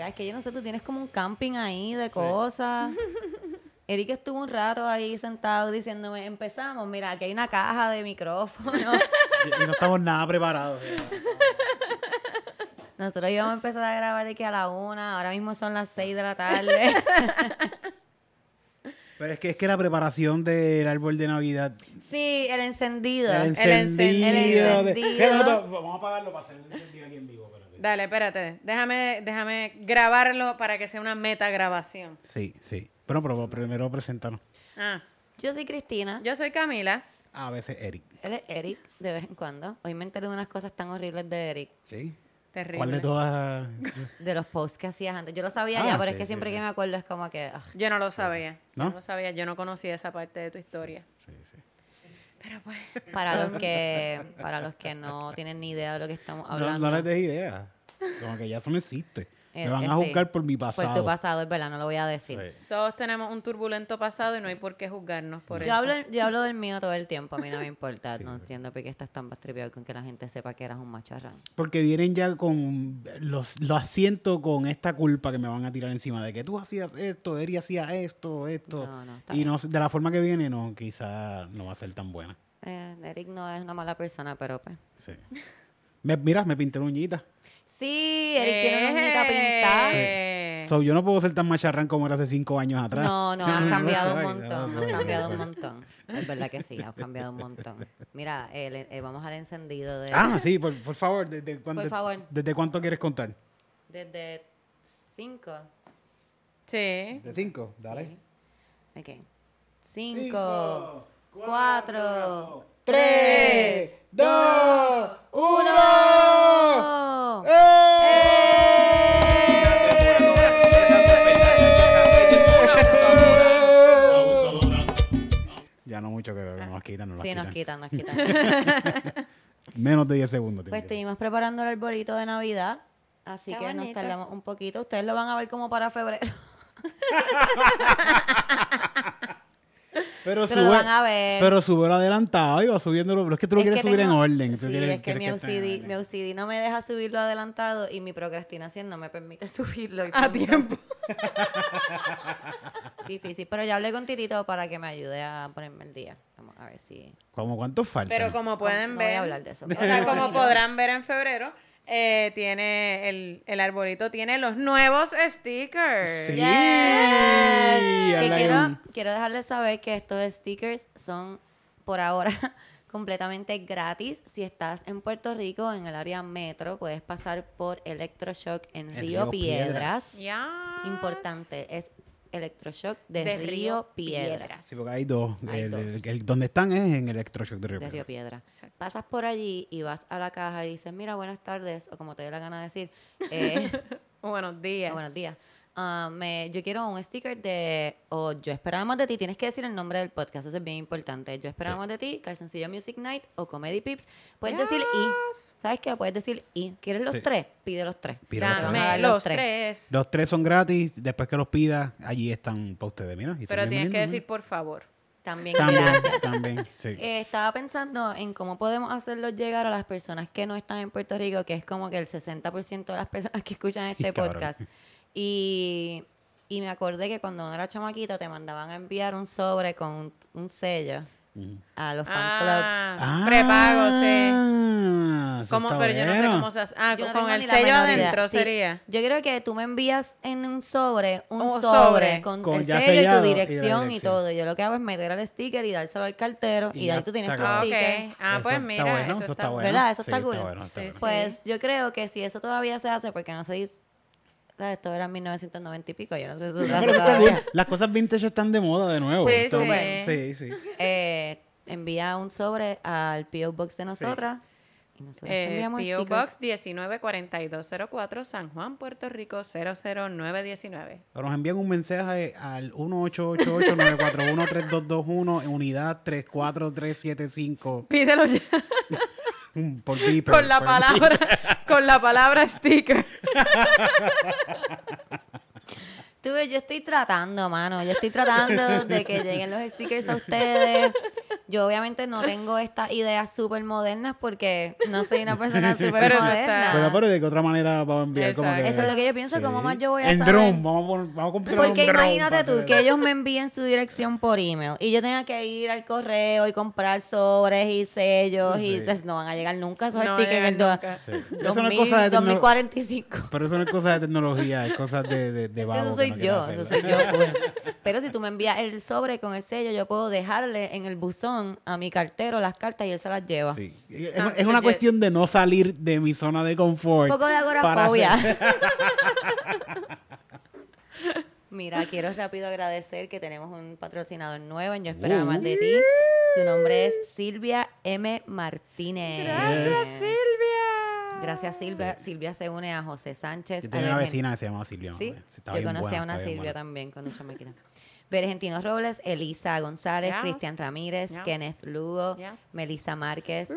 acá. Es que yo no sé, tú tienes como un camping ahí de cosas. Eric estuvo un rato ahí sentado diciéndome, empezamos, mira, aquí hay una caja de micrófono. Y, y no estamos nada preparados. Nosotros íbamos a empezar a grabar aquí a la una, ahora mismo son las seis de la tarde. Pero es que es que la preparación del árbol de Navidad. sí, el encendido. El encen- encendido. el encendido. Vamos a apagarlo para hacer el encendido aquí en vivo. espérate. Dale, espérate. Déjame, déjame grabarlo para que sea una metagrabación. Sí, sí. Pero, pero primero preséntanos. Ah, Yo soy Cristina. yo soy Camila. A veces Eric. Él es Eric, de vez en cuando. Hoy me enteré de unas cosas tan horribles de Eric. ¿Sí? Terrible. ¿Cuál de todas? De los posts que hacías antes. Yo lo sabía Ah, ya, pero sí, es que sí, siempre sí. que me acuerdo es como que... ugh. Yo no lo sabía. ¿No? Yo no lo sabía. Yo no conocía esa parte de tu historia. Sí, sí. Pero pues. Para los que para los que no tienen ni idea de lo que estamos No, hablando. no les des idea. Como que ya eso no existe. Eh, Me van eh, a sí. juzgar por mi Por pasado. tu pasado, es verdad, no lo voy a decir. Sí. Todos tenemos un turbulento pasado y no hay por qué juzgarnos por Yo eso. hablo, yo hablo del mío todo el tiempo, a mí no me importa. no entiendo por qué estás tan bastripeado con que la gente sepa que eras un macharrán. Porque vienen ya con los, los asiento con esta culpa que me van a tirar encima de que tú hacías esto, Eri hacía esto, esto. No, no, está y no, de la forma que viene, no, quizá no va a ser tan buena. Eh, Eric no es una mala persona, pero pues. Sí. Mira, me pinté la uñita. Sí, Eric tiene una uñita eh. pintada. Sí. So, yo no puedo ser tan macharrán como era hace cinco años atrás. No, no, has cambiado un montón. has cambiado un montón. Es verdad que sí, has cambiado un montón. Mira, eh, vamos al encendido de. Ah, sí, por, favor. Desde, cuándo, por favor. ¿Desde cuánto quieres contar? Desde cinco. Sí. ¿Desde cinco? Dale. Sí. Ok. Cinco, cuatro, cuatro 3, 2, 1. Ya no mucho, pero nos ah. quitan, nos Sí, nos quitan, nos quitan. Menos de 10 segundos. Pues estuvimos preparando el arbolito de Navidad, así que nos tardamos un poquito. Ustedes lo van a ver como para febrero. Pero, Pero lo van a ver. Pero sube adelantado y va subiéndolo. Pero es que tú lo Es quieres que subir en orden. Sí, quieres- es que mi OCD, mi OCD no me deja subirlo adelantado y mi procrastinación no me permite subirlo. y A tiempo. Difícil. Pero ya hablé con Titito para que me ayude a ponerme el día. Vamos a ver si... ¿Cómo cuántos faltan? Pero como pueden no ver. voy a hablar de eso. O sea, como podrán ver en febrero, eh, tiene el, el arbolito tiene los nuevos stickers. Sí. Yes. Que quiero, un- quiero dejarles saber que estos stickers son por ahora completamente gratis. Si estás en Puerto Rico, en el área metro, puedes pasar por Electroshock en En Río Río Piedras. Piedras. Ya. Importante, es Electroshock de, De Río, Río Piedras. Piedras. Sí, porque hay dos. Hay El- dos. el- el- donde están es en Electroshock de Río de Río Piedras. Piedra. Pasas por allí y vas a la caja y dices, mira, buenas tardes, o como te dé la gana de decir, eh, Buenos días. buenos días. Ah, me, yo quiero un sticker de, o yo esperaba más de ti, tienes que decir el nombre del podcast, eso es bien importante. Yo esperaba más de ti, Calzoncillo Music Night o Comedy Pips. Puedes decir y, ¿sabes qué? Puedes decir y. ¿Quieres los Sí. tres? Pide los tres. Pide los Dame tres. Los tres son gratis. Después que los pidas, allí están para ustedes. Mira, y Pero tienes que decir por favor. También, También, gracias. también. Sí. Eh, estaba pensando en cómo podemos hacerlos llegar a las personas que no están en Puerto Rico, que es como que el 60% de las personas que escuchan este Cabrón. podcast. Y, y me acordé que cuando uno era chamaquito te mandaban a enviar un sobre con un, un sello a los fan clubs. Ah, prepago, sí. Ah, ¿Cómo? Pero yo no sé cómo se hace. Ah, Yo no con tengo el sello adentro Sí. sería. Yo creo que tú me envías en un sobre un, sobre, sobre. con, Con el sello y sellado tu y dirección y, dirección. todo. Yo lo que hago es meter al sticker y dárselo al cartero y, ahí tú tienes tu. Ah, sticker. ok. Ah, Eso pues está mira, bueno, eso, está bueno. ¿Verdad? Eso Sí, está cool. bueno, está Sí, bueno. Pues yo creo que si eso todavía se hace, porque no se dice, ¿sabes? Esto era en 1990 y pico, yo no sé si Pero está todavía. Las cosas vintage están de moda de nuevo. Sí, sí. sí, sí. Eh, envía un sobre al P.O. Box de nosotras y nosotros te Eh, enviamos P.O. Box 194204, San Juan, Puerto Rico 00919. O nos envían un mensaje al 1888-941-3221 en unidad 34375 Pídelo ya por beeper, con la por palabra, con la palabra sticker. Tú ves, yo estoy tratando, mano. Yo estoy tratando de que lleguen los stickers a ustedes. Yo obviamente no tengo estas ideas súper modernas porque no soy una persona súper moderna. Pero, pero de qué otra manera vamos a enviar como que... Eso es lo que yo pienso, ¿cómo más yo voy a En saber? drone, vamos vamos a comprar Porque un drone imagínate tú que ellos me envíen su dirección por email y yo tenga que ir al correo y comprar sobres y sellos y Sí. entonces no van a llegar nunca esos No en. Sí. 2000, Eso no es cosa de tecno- 2045. Pero eso no es cosa de tecnología, es cosa de, de, de vago eso soy no yo, eso soy yo. Pero si tú me envías el sobre con el sello, yo puedo dejarle en el buzón a mi cartero las cartas y él se las lleva. Sí. Es, una cuestión de no salir de mi zona de confort. Un poco de agorafobia. hacer- Mira, quiero rápido agradecer que tenemos un patrocinador nuevo en Yo Esperaba Uh. Más de Ti. Su nombre es Silvia M. Martínez. Gracias, Silvia. Gracias, Silvia. Silvia se une a José Sánchez. Yo tenía una vecina que se llamaba Silvia. Sí, yo bien conocí buena, a una Silvia también cuando chamaquita. Bergentino Robles, Elisa González, Yes. Cristian Ramírez, Yes. Kenneth Lugo, Yes. Melissa Márquez,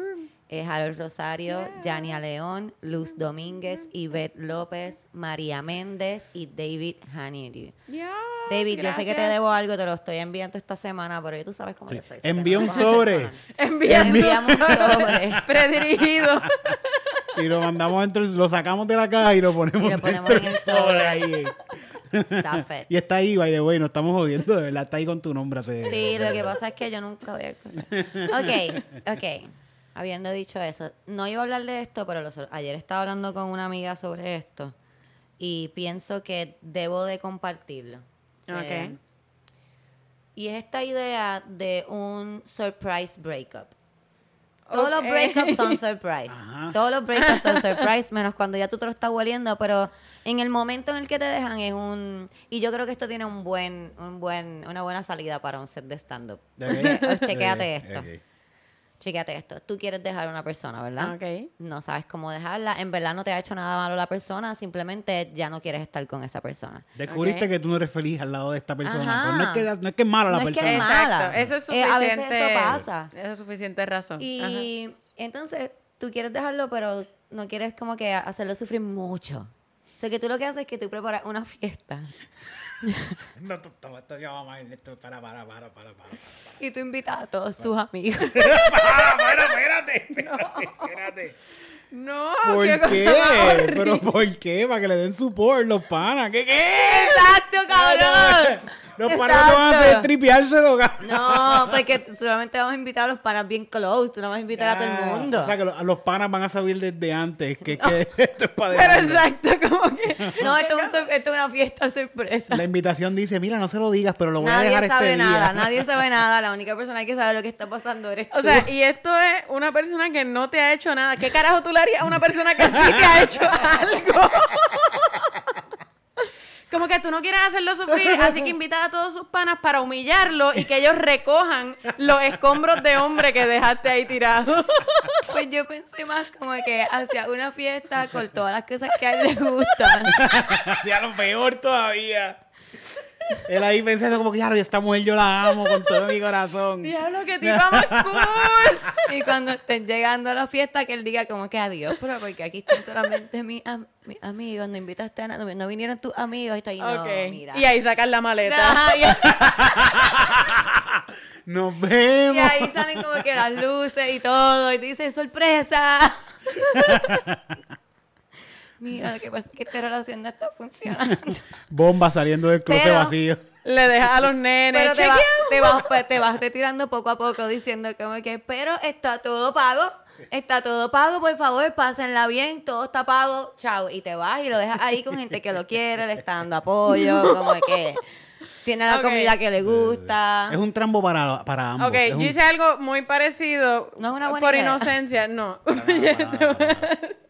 eh, Harold Rosario, Yania León, Luz Domínguez, Ivette López, María Méndez y David Haniry. Dios, David, yo sé que te debo algo, te lo estoy enviando esta semana, pero tú sabes cómo Sí. yo soy. so Envía un sobre. Enviamos un sobre. predirigido. Y lo mandamos dentro, lo sacamos de la caja y lo ponemos, Y lo ponemos dentro en el sobre. ahí. It. Y está ahí, by the way, no estamos jodiendo, de verdad, está ahí con tu nombre. hace- Sí, lo que pasa es que yo nunca voy a escuchar. Ok, ok. Habiendo dicho eso, no iba a hablar de esto, pero los- ayer estaba hablando con una amiga sobre esto y pienso que debo de compartirlo. Ok. Y es esta idea de un surprise breakup. Todos Ok. los breakups son surprise. Ajá. Todos los breakups son surprise, menos cuando ya tú te lo estás hueliendo, pero en el momento en el que te dejan es un... Y yo creo que esto tiene un buen, un buen, una buena salida para un set de stand-up. Ok. Porque, chequéate Ok, esto. Chequéate esto. Tú quieres dejar a una persona, ¿verdad? Ok. No sabes cómo dejarla. En verdad no te ha hecho nada malo la persona, simplemente ya no quieres estar con esa persona. Descubriste que tú no eres feliz al lado de esta persona. Ajá. Pero no, es que, no es que es mala la No es que persona. es mala. Exacto. Eso es Eh, suficiente. a veces eso pasa. Eso es suficiente razón. Ajá. Y entonces tú quieres dejarlo, pero no quieres como que hacerlo sufrir mucho. O sea, que tú lo que haces es que tú preparas una fiesta No, tú- esto ya va mal. Esto, para, para, para, para, para. Y tú invitas a todos sus amigos. Para, espérate, espérate, espérate. No, ¿Por qué. ¿Pero por qué? Para que le den support los panas. ¿Qué qué? ¡Exacto, cabrón! Los panas no van a hacer tripeárselo. No, porque solamente vamos a invitar a los panas bien close, tú no vas a invitar a todo el mundo. O sea, que lo- los panas van a saber desde antes que, que esto es para Pero exacto, como que. No, esto es, un esto es una fiesta sorpresa. La invitación dice, mira, no se lo digas, pero lo voy a Nadie dejar sabe este día. nada, nadie sabe nada. La única persona que sabe lo que está pasando eres tú. O sea, y esto es una persona que no te ha hecho nada. ¿Qué carajo tú le harías a una persona que sí te ha hecho algo? Como que tú no quieres hacerlo sufrir, así que invitas a todos sus panas para humillarlo y que ellos recojan los escombros de hombre que dejaste ahí tirados. Pues yo pensé más como que hacia una fiesta con todas las cosas que a él le gustan. ya lo peor todavía. Él ahí pensando como que, claro, esta mujer yo la amo con todo mi corazón. Diablo, qué tipa más cool. Y cuando estén llegando a la fiesta, que él diga como que adiós, pero porque aquí están solamente mis, am- mis amigos, no invitaste a nadie, no vinieron tus amigos, y está ahí, no, mira. Y ahí sacan la maleta. Ajá, y, Nos y vemos. ahí salen como que las luces y todo, y te dice, sorpresa. Mira, lo que pasa es que esta relación no está funcionando. Bomba saliendo del closet Pero- vacío. Le dejas a los nenes. Pero te, vas- "Chequeamos". te, vas, pues, te vas retirando poco a poco diciendo como que, pero está todo pago, está todo pago, por favor, pásenla bien, todo está pago, chao. Y te vas y lo dejas ahí con gente que lo quiere, le está dando apoyo, como que tiene la Ok. comida que le gusta. Es un trambo para, para ambos. Ok, Es yo un- hice algo muy parecido. No es una buena Por idea. inocencia, no.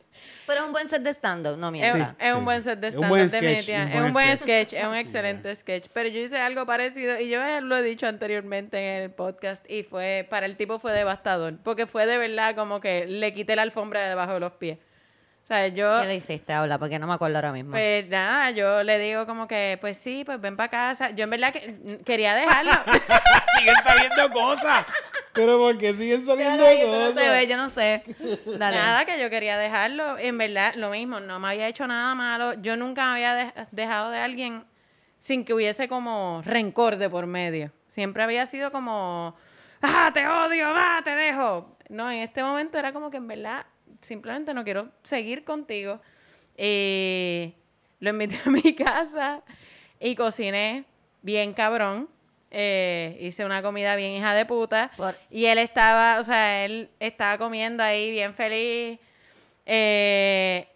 Pero es un buen set de stand-up, no Es, mientas. es sí, un buen set de Es un stand-up, buen sketch, definitivamente. un Es un buen sketch. sketch, es un excelente sketch. Pero yo hice algo parecido y yo lo he dicho anteriormente en el podcast y fue, para el tipo fue devastador. Porque fue de verdad como que le quité la alfombra de debajo de los pies. O sea, yo... ¿Qué le hiciste, Habla? Porque no me acuerdo ahora mismo. Pues nada, yo le digo como que, pues sí, pues ven para casa. Yo en verdad que quería dejarlo. siguen saliendo cosas. Pero porque siguen saliendo eso no cosas. se ve, yo no sé. Dale. Nada, que yo quería dejarlo. En verdad, lo mismo, no me había hecho nada malo. Yo nunca me había de- dejado de alguien sin que hubiese como rencor de por medio. Siempre había sido como, ¡ah, te odio, va, te dejo! No, en este momento era como que en verdad simplemente no quiero seguir contigo. Y lo invité a mi casa y cociné bien cabrón. Eh, hice una comida bien hija de puta. Por- Y él estaba, o sea, él estaba comiendo ahí bien feliz. Eh,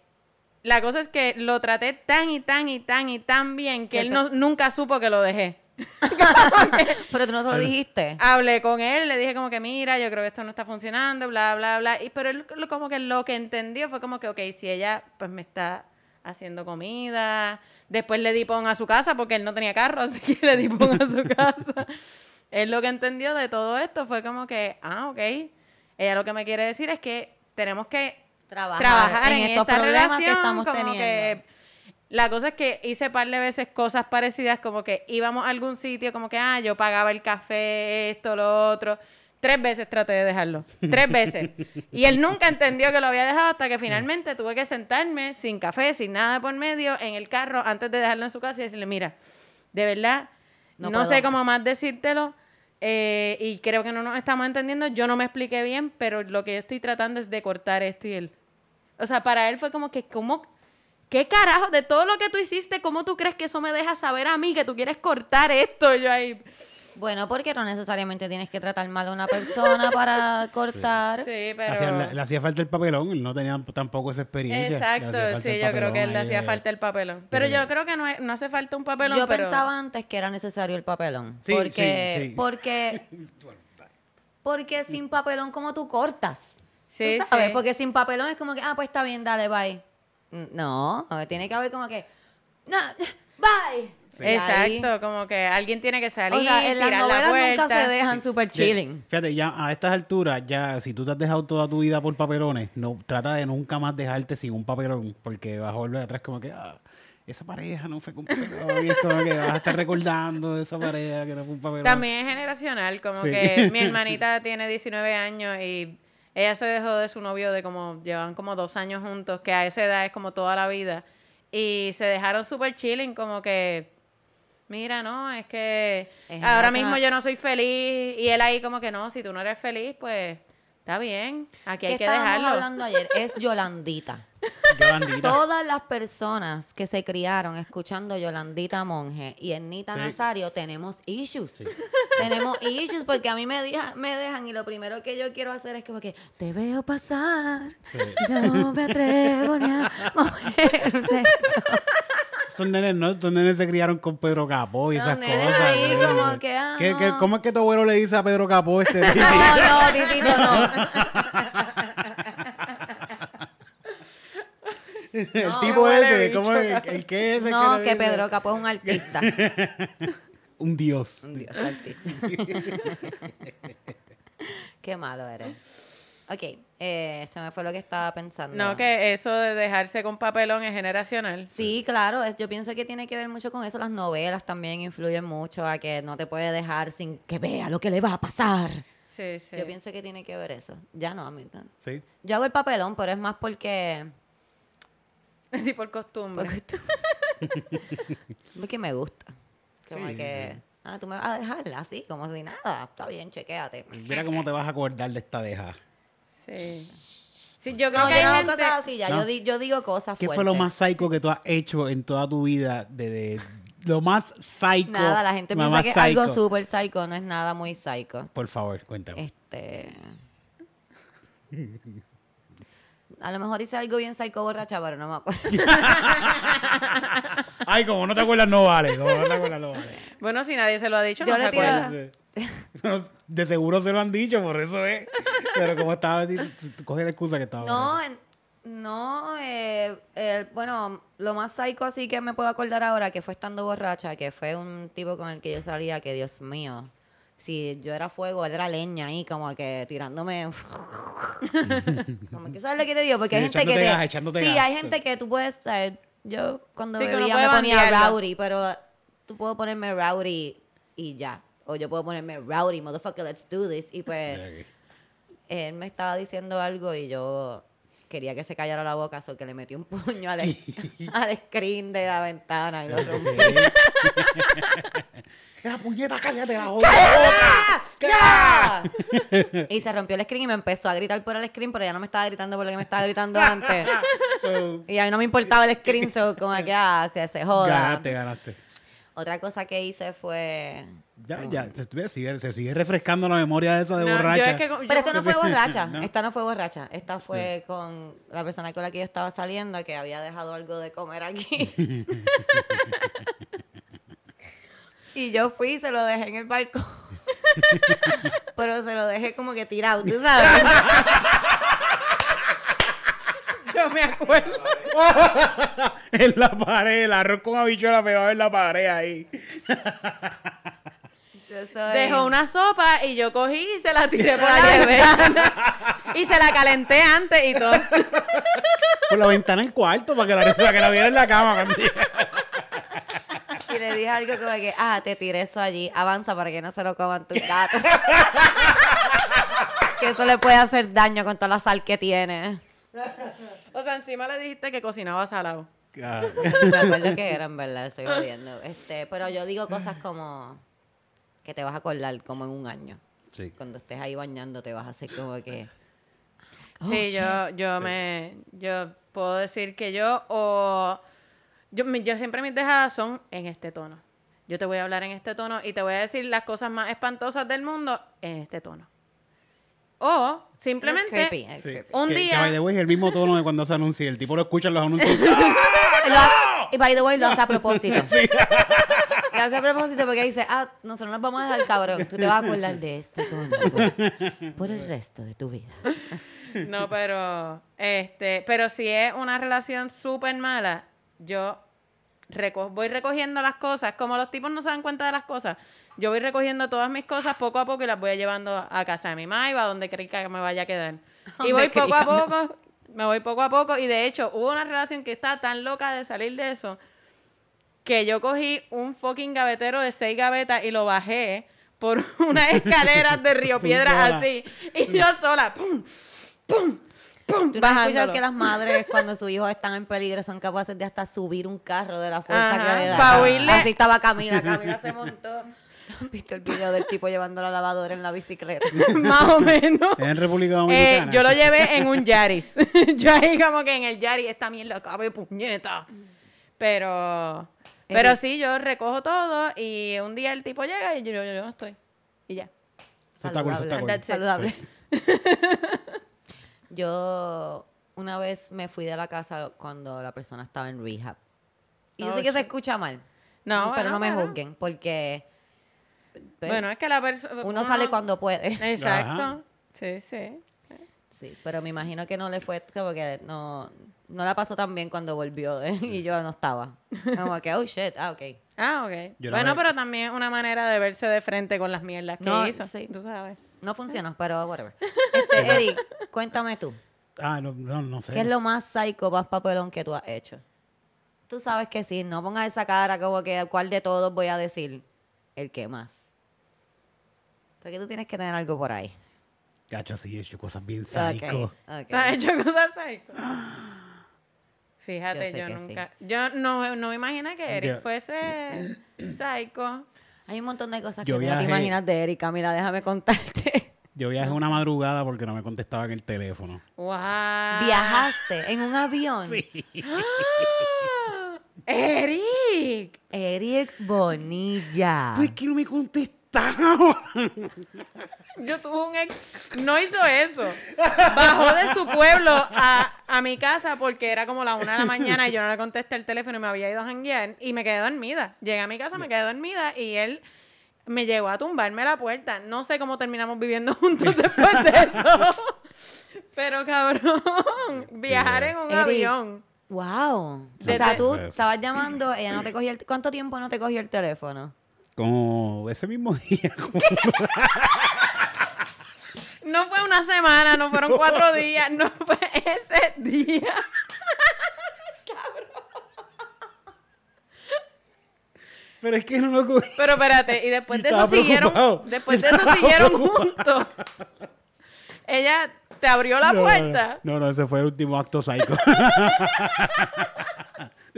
la cosa es que lo traté tan y tan y tan y tan bien que él no, nunca supo que lo dejé. Pero tú no se lo dijiste. Hablé con él, le dije como que mira, yo creo que esto no está funcionando, bla, bla, bla. Y, pero él como que lo que entendió fue como que, ok, si ella pues me está haciendo comida, después le di pon a su casa porque él no tenía carro, así que le di pon a su casa. él lo que entendió de todo esto fue como que, ah, ok, ella lo que me quiere decir es que tenemos que Trabajar, trabajar en, en, estos esta problemas que estamos como teniendo. que la cosa es que hice par de veces cosas parecidas, como que íbamos a algún sitio, como que, ah, yo pagaba el café, esto, lo otro. Tres veces traté de dejarlo. Tres veces. Y él nunca entendió que lo había dejado hasta que finalmente tuve que sentarme sin café, sin nada por medio, en el carro antes de dejarlo en su casa y decirle, mira, de verdad, No no, sé cómo más". más decírtelo. eh, y creo que no nos estamos entendiendo. Yo no me expliqué bien, pero lo que yo estoy tratando es de cortar esto y él. O sea, para él fue como que, ¿cómo? ¿Qué carajo? De todo lo que tú hiciste, ¿cómo tú crees que eso me deja saber a mí que tú quieres cortar esto? Yo ahí. Bueno, porque no necesariamente tienes que tratar mal a una persona para cortar. Sí, pero. Hacía- le, le hacía falta el papelón, él no tenía tampoco esa experiencia. Exacto, sí, yo creo que él le hacía falta el papelón. Pero yo creo que no, es- no hace falta un papelón. Yo pero... pensaba antes que era necesario el papelón. Sí, porque, sí, sí. porque, porque sin papelón, ¿cómo tú cortas? Sí, ¿Tú sabes? sí. Porque sin papelón es como que, ah, pues está bien, dale, bye. No, tiene que haber como que, no, bye. Ahí- Exacto, como que alguien tiene que salir, O sea, en las tirar la novelas nunca se dejan super Sí. chilling. Fíjate, ya a estas alturas, ya si tú te has dejado toda tu vida por papelones, no trata de nunca más dejarte sin un papelón, porque vas a volver atrás como que, ah, esa pareja no fue con papelón, y es como que vas a estar recordando de esa pareja que no fue un papelón. También es generacional, como Sí. que mi hermanita tiene 19 años y ella se dejó de su novio de como, llevan como dos años juntos, que a esa edad es como toda la vida. Y se dejaron súper chilling, como que, mira, no, es que Es ahora mismo yo no soy feliz. Y él ahí como que no, si tú no eres feliz, pues está bien, aquí hay ¿Qué que estábamos dejarlo. hablando ayer? Es Yolandita. Yolandita. Todas las personas que se criaron escuchando Yolandita Monge y Ernita Sí. Nazario tenemos issues. Tenemos issues porque a mí me, deja- me dejan y lo primero que yo quiero hacer es como que te veo pasar. Sí. No me atrevo ni a moverte. Estos nenes, ¿no? Estos nenes se criaron con Pedro Capó y Los esas nenes cosas. ahí ¿sí? como que, ah, ¿Qué- qué- no. ¿Cómo es que tu abuelo le dice a Pedro Capó este No, no, titito, no. El No, tipo huele ese, ¿cómo es? ¿El, el qué es ese No, le que dice? Pedro Capó es un artista. Un dios. Un dios artista. Qué malo eres. Ok, eh, se me fue lo que estaba pensando. No, que eso de dejarse con papelón es generacional. Sí, claro, es- yo pienso que tiene que ver mucho con eso. Las novelas también influyen mucho a que no te puede dejar sin que vea lo que le va a pasar. Sí, sí. Yo pienso que tiene que ver eso. Ya no, a mí no. Sí. Yo hago el papelón, pero es más porque... Sí, por costumbre. Porque, tú- porque me gusta. Como Sí, que... Ah, tú me vas a dejar así, como si nada. Está bien, chequéate. Mira cómo te vas a acordar de esta deja. Sí. Sí, yo creo No, que yo hay no hago gente... cosas así ya. No. Yo, di- yo digo cosas ¿Qué fuertes. fue lo más psycho que tú has hecho en toda tu vida? De, de- lo más psycho. Nada, la gente piensa que es algo súper psycho. No es nada muy psycho. Por favor, cuéntame. Este. A lo mejor hice algo bien psycho borracha, pero no me acuerdo. Ay, como no te acuerdas, no vale. Como no te acuerdas, no vale. Bueno, si nadie se lo ha dicho, Yo no le se tiro- acuerda. Bueno, De seguro se lo han dicho, por eso es. Pero como estaba, tú coges la excusa que estaba. No, en- no, eh, eh, bueno, lo más psycho así que me puedo acordar ahora que fue estando borracha, que fue un tipo con el que yo salía, que Dios mío, si yo era fuego, él era leña ahí, como que tirándome. como que sabes lo que te digo, porque Sí, hay gente que te. sí, gas, hay sí. gente que tú puedes. saber, Yo cuando Sí, bebía me ponía rowdy, pero tú puedo ponerme rowdy y ya. O yo puedo ponerme rowdy, motherfucker, let's do this. Y pues él me estaba diciendo algo y yo quería que se callara la boca, so que le metió un puño al, al screen de la ventana y lo rompió. Era puñeta, cállate la boca. ¡Ya! y se rompió el screen y me empezó a gritar por el screen, pero ya no me estaba gritando por lo que me estaba gritando antes. So, Y a mí no me importaba el screen, so como que, ah, que se joda. ganaste, ganaste. Otra cosa que hice fue... Ya, ya, se, sigue, se sigue refrescando la memoria esa de No, borracha. es que, Pero esto no fue borracha. No. Esta no fue borracha. Esta fue con la persona con la que yo estaba saliendo que había dejado algo de comer aquí. y yo fui y se lo dejé en el balcón. Pero se lo dejé como que tirado, ¿tú sabes? yo me acuerdo. en la pared, el arroz con habichuela pegado en la pared ahí. Yo soy- Dejó una sopa y yo cogí y se la tiré por la ventana. y se la calenté antes y todo. Por la ventana del cuarto para que la, para que la viera en la cama. Y le dije algo como que, ah, te tiré eso allí, avanza para que no se lo coman tus gatos. que eso le puede hacer daño con toda la sal que tiene. O sea, encima le dijiste que cocinaba salado. Me acuerdo que eran, ¿verdad? Estoy jodiendo. Este, pero yo digo cosas como que te vas a acordar como en un año. Sí. Cuando estés ahí bañando te vas a hacer como que... sí, yo, yo me, yo puedo decir que yo o yo, yo siempre mis dejadas son en este tono. Yo te voy a hablar en este tono y te voy a decir las cosas más espantosas del mundo en este tono. O Es simplemente creepy, es Sí. creepy. Un que, día- Que, by the way, es el mismo tono de cuando se anuncia. El tipo lo escucha en los anuncios. Lo ha- y by the way, lo hace a propósito. Hace a propósito porque dice, ah, nosotros nos vamos a dejar cabrón. Tú te vas a acordar de este tono pues, por el resto de tu vida. No, pero este, pero si es una relación súper mala, yo reco- voy recogiendo las cosas, como los tipos no se dan cuenta de las cosas, yo voy recogiendo todas mis cosas poco a poco y las voy llevando a casa de mi mamá y a donde cree que me vaya a quedar. Y voy poco a poco, me voy poco a poco y de hecho hubo una relación que estaba tan loca de salir de eso que yo cogí un fucking gavetero de seis gavetas y lo bajé por unas escaleras de Río sola. así. Y yo sola, pum, pum, pum, ¿Tú no has escuchado bajándolo. que las madres cuando sus hijos están en peligro son capaces de hasta subir un carro de la fuerza Ajá, que le da? huirle. Así estaba Camila, Camila se montó. ¿Han visto el video del tipo llevando la lavadora en la bicicleta? Más o menos. Es en República Eh, Dominicana. yo lo llevé en un Yaris. yo ahí como que en el Yaris, esta mierda cabe puñeta. Pero, pero sí, yo recojo todo y un día el tipo llega y yo, yo, yo no estoy. Y ya. Eso está cool, está cool. Saludable. Yo una vez me fui de la casa cuando la persona estaba en rehab. Y yo Oh, sé que se escucha mal. No, pero bueno, no me bueno. juzguen, porque pues, Bueno, es que la persona... uno sale cuando puede. Exacto. Ajá. Sí, sí. Sí, pero me imagino que no le fue, como que no, no la pasó tan bien cuando volvió ¿eh? y yo no estaba. Como que, oh shit, ah, ok. Ah, ok. Yo bueno, pero también una manera de verse de frente con las mierdas que No, hizo. sí. Tú sabes. No funcionó, pero whatever. Este, Eric, cuéntame tú. Ah, no, no, no sé. ¿Qué es lo más psycho, más papelón que tú has hecho? Tú sabes que sí, no pongas esa cara como que cuál de todos voy a decir el que más. Porque tú tienes que tener algo por ahí. Cacho, sí, he hecho cosas bien psycho. ok. ¿Tú has hecho cosas psycho? Fíjate, Yo nunca... Yo no, no me imaginé que Eric Yo- fuese psycho. Hay un montón de cosas Yo que tú no te viajé- imaginas de Eric. Camila, déjame contarte. Yo viajé una madrugada porque no me contestaba en el teléfono. ¡Wow! Viajaste en un avión. ¡Ah! ¡Eric! Eric Bonilla. Pues que no me Yo tuve un ex... No hizo eso. Bajó de su pueblo a, a mi casa porque era como la una de la mañana y yo no le contesté el teléfono y me había ido a janguear y me quedé dormida. Llegué a mi casa, me quedé dormida y él me llegó a tumbarme la puerta. No sé cómo terminamos viviendo juntos después de eso. Pero cabrón, viajar en un Eric, avión. Wow. Desde- O sea, tú estabas llamando, ella no te cogió el... ¿Cuánto tiempo no te cogió el teléfono? Como ese mismo día. como- No fue una semana, no fueron cuatro días, no fue ese día. Pero es que no lo cogí. Pero espérate, y después de eso siguieron, preocupado. después de eso siguieron juntos. Ella ¿Te abrió la No, puerta? No, no, ese fue el último acto psycho.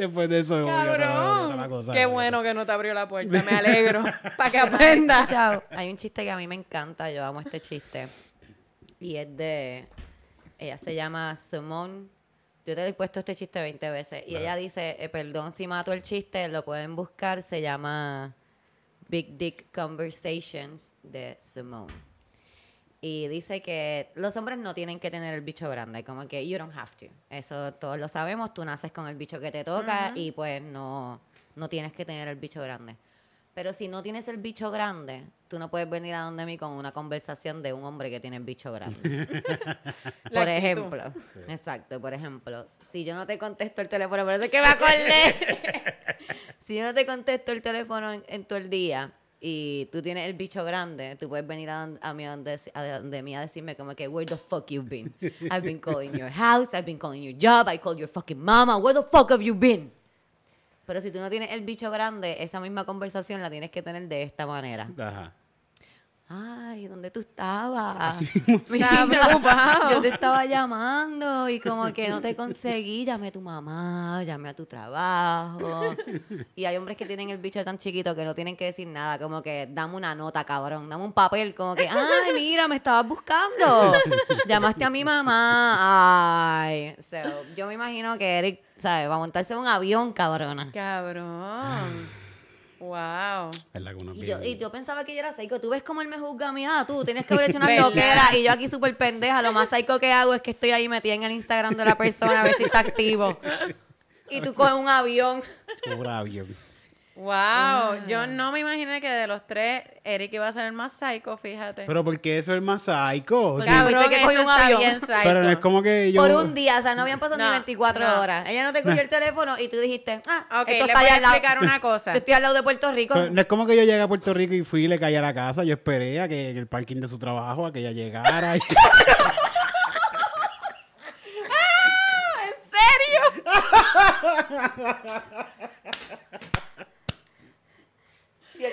Después de eso, Cabrón. cosa. Qué bueno que no te abrió la puerta. Me alegro. Para que aprendas. Chao. Hay un chiste que a mí me encanta, yo amo este chiste. Y es de. Ella se llama Simone. Yo te he puesto este chiste 20 veces. Y ella dice: eh, Perdón si mato el chiste, lo pueden buscar. Se llama Big Dick Conversations de Simone. Y dice que los hombres no tienen que tener el bicho grande, como que you don't have to. Eso todos lo sabemos, tú naces con el bicho que te toca y pues no, no tienes que tener el bicho grande. Pero si no tienes el bicho grande, tú no puedes venir a donde mí con una conversación de un hombre que tiene el bicho grande. Por ejemplo, exacto, por ejemplo, si yo no te contesto el teléfono, por eso es que me acordé. si yo no te contesto el teléfono en, en todo el día y tú tienes el bicho grande, tú puedes venir a, mí a mí a decirme como que where the fuck you've been. I've been calling your house, I've been calling your job, I called your fucking mama, where the fuck have you been? Pero si tú no tienes el bicho grande, esa misma conversación la tienes que tener de esta manera. Ajá. Ay, ¿dónde tú estabas? Estaba preocupado. Yo te estaba llamando y como que no te conseguí. Llamé a tu mamá, llamé a tu trabajo. Y hay hombres que tienen el bicho tan chiquito que no tienen que decir nada. Como que dame una nota, cabrón. Dame un papel. Como que, ay, mira, me estabas buscando. Llamaste a mi mamá. Ay. So, yo me imagino que Eric, ¿sabes? Va a montarse en un avión, cabrona. Cabrón. Wow. ¿Verdad que uno Y yo, y yo pensaba que yo era psycho. Tú ves cómo él me juzga a mí. Ah, tú tienes que haber hecho una loquera. Y yo aquí súper pendeja. Lo más psycho que hago es que estoy ahí metida en el Instagram de la persona a ver si está activo. Y tú coges un avión. Pobre avión. Wow. Yo no me imaginé que de los tres, Eric iba a ser el más psycho, fíjate. Pero porque eso es más psycho. Cabrón, que que cogió un avión. bien psycho. Pero no es como que yo. Por un día. O sea, no habían pasado ni No, 24 no. horas. Ella no te cogió el teléfono y tú dijiste, ah, Ok, esto está voy allá a al lado. explicar una cosa. Yo estoy al lado de Puerto Rico. Pero no es como que yo llegué a Puerto Rico y fui y le caí a la casa. Yo esperé a que en el parking de su trabajo, a que ella llegara. y- ¿En serio?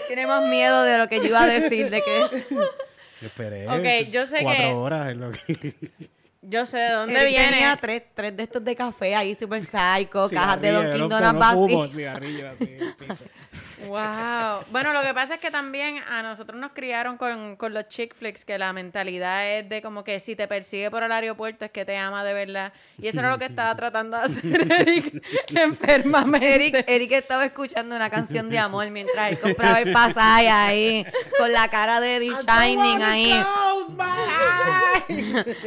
Tiene más miedo de lo que yo iba a decir. De que... Yo esperé. Ok, yo sé cuatro que- horas es lo que. Yo sé de dónde viene. tenía tres, tres de estos de café ahí, super psycho, cajas de Cigarrillo, Dunkin' yo no- Donuts yo no fumo vacías. cigarrillo así en el piso. Wow. Bueno, lo que pasa es que también a nosotros nos criaron con, con los chick flicks, que la mentalidad es de como que si te persigue por el aeropuerto es que te ama de verdad. Y eso era lo que estaba tratando de hacer Eric enfermamente. Eric, Eric estaba escuchando una canción de amor mientras él compraba el pasaje ahí, con la cara de Eddie Shining ahí. Close my eyes.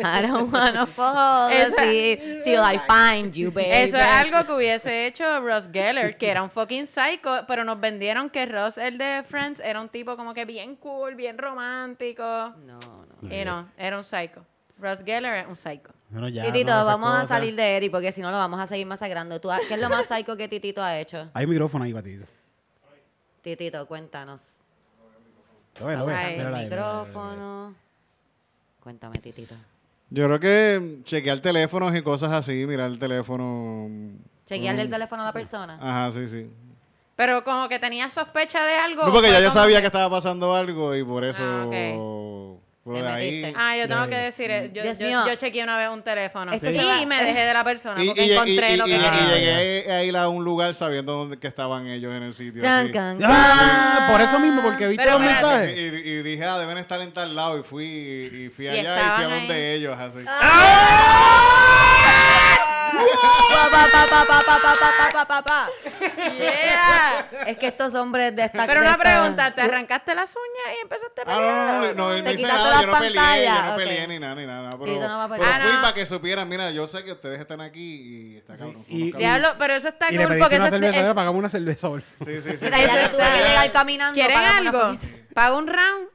I don't wanna fall asleep till I find you, baby. Eso es algo que hubiese hecho Ross Geller, que era un fucking psycho, pero nos vendieron que Ross, el de Friends, era un tipo como que bien cool, bien romántico. No, no. Y no, era un psycho. Ross Geller es un psycho. Bueno, ya, Titito, no, vamos a salir de Eric porque si no lo vamos a seguir masacrando. ¿Tú, ¿Qué es lo más psycho que Titito ha hecho? Hay micrófono ahí, Patito. Titito, cuéntanos. Ay, Mírala El micrófono. Cuéntame, Titito. Yo creo que chequear teléfonos y cosas así, mirar el teléfono. Chequearle el mm, teléfono a la persona. Ajá, sí, sí. Pero como que tenía sospecha de algo. No, porque ¿o ya fue yo sabía que estaba pasando algo y por eso. Ah, por Te de ahí. metiste. Ah, yo tengo que decir, eh, yo, Dios yo, mío. yo chequeé una vez un teléfono. Esto y se va- me dejé de la persona Y, porque y- encontré y- lo y- que y- quería. y llegué a ir a un lugar sabiendo dónde, que estaban ellos en el sitio. Chan, así. can, Ah, can. por eso mismo, porque viste Pero los espérate. Y, mensajes. y- y dije, ah, deben estar en tal lado. Y fui, y fui Y allá y, fui a ahí. donde ellos, así. Pa, es que estos hombres de esta Pero una pregunta, ¿te arrancaste las uñas y empezaste a pelear? No, no, no, no, no hice nada, yo no peleé, yo no peleé ni nada, ni nada. Pero, fui para que supieran, mira, yo sé que ustedes están aquí y está cabrón. Diablo, pero eso está cool porque eso es... pagamos una cerveza, Sí, sí, sí. Tuve que llegar caminando. ¿Quieren algo? Paga un round.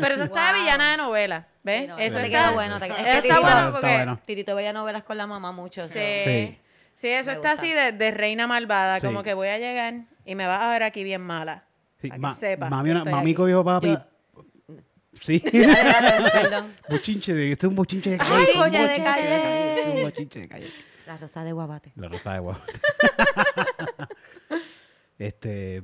pero eso está de villana de novela. ¿Ves? Sí, no, eso te está quedó bueno. Te... Es eso que está Titito, bueno Está porque... bueno. Titito veía novelas con la mamá mucho. Sí. Sí. Sí, eso Me está gusta. así de, de reina malvada. Sí. Como que voy a llegar y me vas a ver aquí bien mala. Sí, Para que ma- sepa mami, una- mami cogió papi. Yo- Sí. Dale, dale, perdón. bochinche de, este es un bochinche de Ay, calle. este es un bochinche de calle. este es un bochinche de calle. La rosa de guabate. La rosa de guau. este,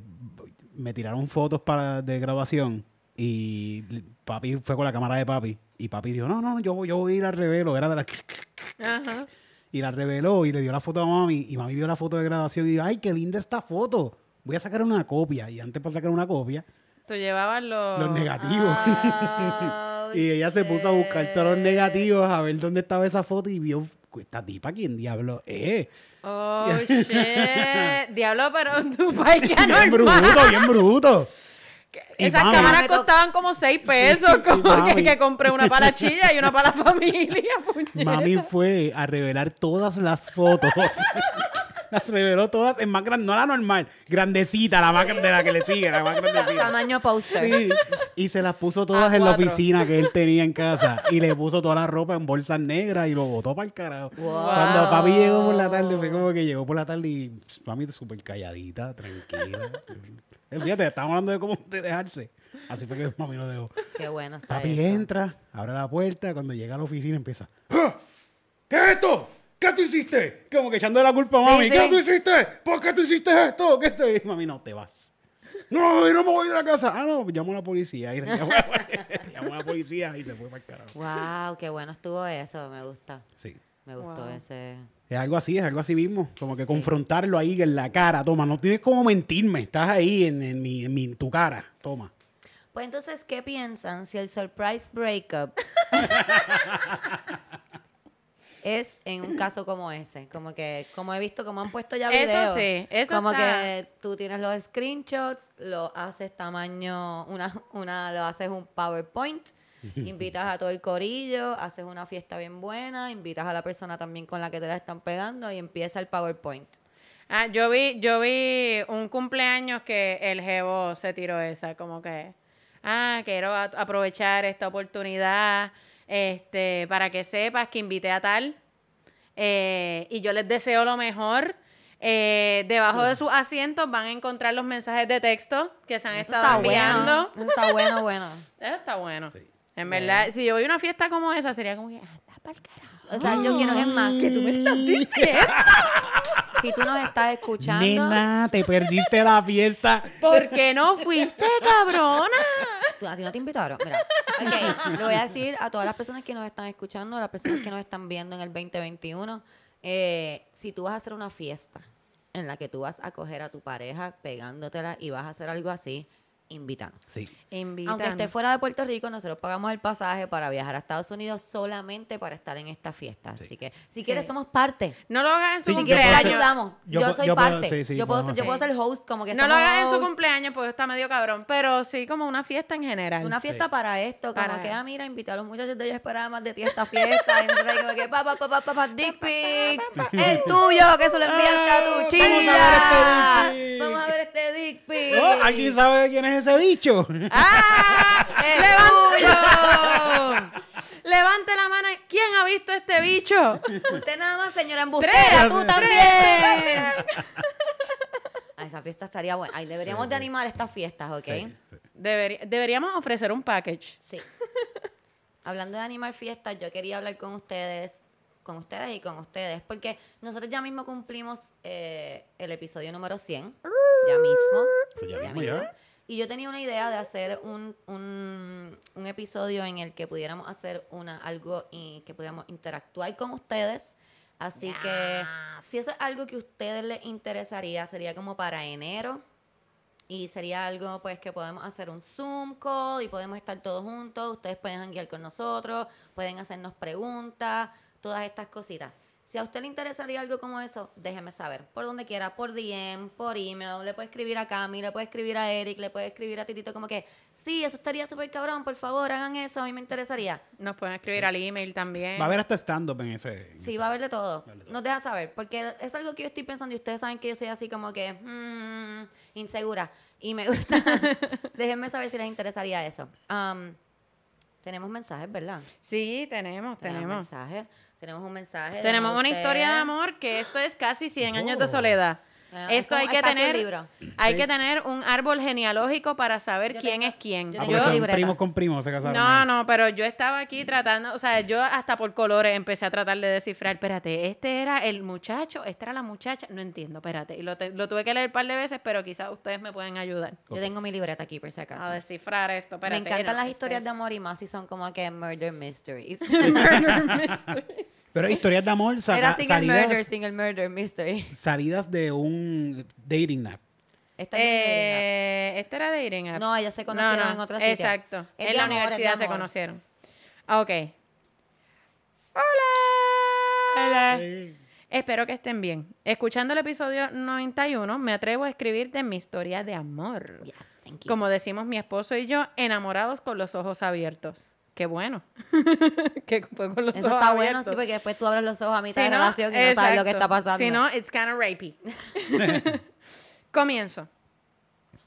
me tiraron fotos para, de grabación y papi fue con la cámara de papi Y papi dijo, no, no, yo, voy- yo voy a ir al revelo. Era de la... Ajá. Y la reveló y le dio la foto a mami. Y mami vio la foto de graduación y dijo, ay, qué linda esta foto. Voy a sacar una copia. Y antes para sacar una copia, Tú llevabas los... los negativos. Oh, y ella se puso a buscar todos los negativos a ver dónde estaba esa foto y vio, esta tipa, ¿quién diablo es? Oh, shit. Diablo, pero tu país que Bien bruto, bien bruto. Y Esas mami- cámaras costaban como 6 pesos. Sí, como que, que compré una para la chilla y una para la familia. puñeta. Mami fue a revelar todas las fotos. las reveló todas en más grande, no la normal, grandecita, la más grande, la que le sigue, la más grandecita. Tamaño poster. Sí, y se las puso todas en la oficina que él tenía en casa. Y le puso toda la ropa en bolsas negras y lo botó para el carajo. Wow. Cuando papi llegó por la tarde, fue como que llegó por la tarde y mami súper calladita, tranquila. Fíjate, estábamos hablando de cómo de dejarse. Así fue que mami lo dejó. Qué bueno está Papi entra, abre la puerta, cuando llega a la oficina empieza. "¡Ah! ¿Qué es esto? ¿Qué tú hiciste? Como que echando la culpa a mami. sí. ¿Qué tú hiciste? ¿Por qué tú hiciste esto? ¿Qué te... Mami, no, te vas. No, yo no me voy de la casa. Ah, no, llamo a la policía. Y llamó, a, llamó a la policía y se fue para el carajo. Wow, qué bueno estuvo eso. Me gusta. Sí. Me gustó Wow. ese. Es algo así, es algo así mismo. Como que confrontarlo ahí en la cara. Toma, no tienes como mentirme. Estás ahí en, en mi, en mi- en tu cara. Toma. Pues entonces, ¿qué piensan si el surprise breakup es en un caso como ese? Como que, como he visto, como han puesto ya Eso videos. sí, eso Como está- que tú tienes los screenshots, lo haces tamaño, una, una, lo haces un PowerPoint, invitas a todo el corillo, haces una fiesta bien buena, invitas a la persona también con la que te la están pegando y empieza el PowerPoint. Ah, yo vi, yo vi un cumpleaños que el jevo se tiró esa, como que, ah, quiero aprovechar esta oportunidad, este, para que sepas que invité a tal, eh, y yo les deseo lo mejor. Eh, debajo de sus asientos van a encontrar los mensajes de texto que se han Eso estado está enviando. bueno. Eso está bueno, bueno. Eso está bueno. Sí. En verdad, si yo voy a una fiesta como esa, sería como que, anda pa'l carajo. O sea, yo quiero es más. Que tú me estás diciendo. Si tú nos estás escuchando, Nena, te perdiste la fiesta. ¿Por qué no fuiste, cabrona? Tú- a ti no te invitaron. Mira, ok, le voy a decir a todas las personas que nos están escuchando, a las personas que nos están viendo en el 2021, eh, si tú vas a hacer una fiesta en la que tú vas a coger a tu pareja pegándotela y vas a hacer algo así, invítanos. Sí. Invítanos. Aunque esté fuera de Puerto Rico, nosotros pagamos el pasaje para viajar a Estados Unidos solamente para estar en esta fiesta. Así que, si quieres, somos parte. No lo hagas en su Sí, Si yo puedo ayudamos. Yo, soy yo puedo- parte. sí, sí, yo, puedo ser, yo puedo ser host, como que No lo hagas en su cumpleaños porque está medio cabrón, pero sí como una fiesta en general. Una fiesta Sí. para esto, como Para- que, ah, mira, invita a los muchachos de ellos esperaba más de ti a esta fiesta. y nosotros como que, papá, papá, papá, dick pics. El tuyo, que se lo enviaste a tu Vamos a chilla. ver este dick pic. Vamos a ver este dick pic. Oh, ¿Alguien sabe de quién es ese bicho? ¡Ah! ¡El tuyo! Levante la mano. ¿Quién ha visto este bicho? Usted nada más, señora embustera, tú también. Ah, esa fiesta estaría buena. Ay, deberíamos de animar estas fiestas, ¿ok? Sí, sí. Deberí- deberíamos ofrecer un package. Sí. Hablando de animar fiestas, yo quería hablar con ustedes, con ustedes y con ustedes, porque nosotros ya mismo cumplimos eh, el episodio número 100, ya mismo. Sí, ya mismo, ya. Y yo tenía una idea de hacer un, un, un episodio en el que pudiéramos hacer una algo y que pudiéramos interactuar con ustedes. Así que si eso es algo que a ustedes les interesaría, sería como para enero. Y sería algo pues que podemos hacer un Zoom call y podemos estar todos juntos. Ustedes pueden hanguear con nosotros, pueden hacernos preguntas, todas estas cositas. Si a usted le interesaría algo como eso, déjeme saber. Por donde quiera, por DM, por email, le puede escribir a Cami, le puede escribir a Eric, le puede escribir a Titito como que, sí, eso estaría súper cabrón, por favor, hagan eso, a mí me interesaría. Nos pueden escribir al email también. Va a haber hasta stand-up en ese. en Sí, ese- va a haber de todo. Nos deja saber, porque es algo que yo estoy pensando y ustedes saben que yo soy así como que mm, insegura y me gusta. Déjenme saber si les interesaría eso. Am, tenemos mensajes, ¿verdad? Sí, tenemos, tenemos. mensajes. Tenemos un mensaje. Tenemos una usted. historia de amor que esto es casi 100 años de Oh. soledad. Ah, es Esto hay que tener, libro. hay Sí. que tener un árbol genealógico para saber Yo quién tengo- es quién. yo Ah, son libreta. primos con primos se casaron. No, no, pero yo estaba aquí tratando, o sea, yo hasta por colores empecé a tratar de descifrar, espérate, este era el muchacho, esta era la muchacha, no entiendo, espérate, y lo, te- lo tuve que leer un par de veces, pero quizás ustedes me pueden ayudar Yo tengo mi libreta aquí, por si acaso. a descifrar esto, Me espérate. encantan no, las historias es- de amor y más si son como que murder mysteries. Murder mystery. Pero historias de amor, saca- Era single murder, salidas, single murder mystery. salidas de un dating app. Esta. Eh, este era de Irene. No, ellas se conocieron en otra sitio. Exacto. En la amor, universidad se conocieron. Ok. Hola. Espero que estén bien. Escuchando el episodio 91, me atrevo a escribirte mi historia de amor. Yes, thank you. Como decimos mi esposo y yo, enamorados con los ojos abiertos. Qué bueno. que fue con los Eso ojos está bueno, sí, porque después tú abres los ojos a mitad Si de no, relación y no sabes lo que está pasando. Si no, it's kind of rapey. Comienzo.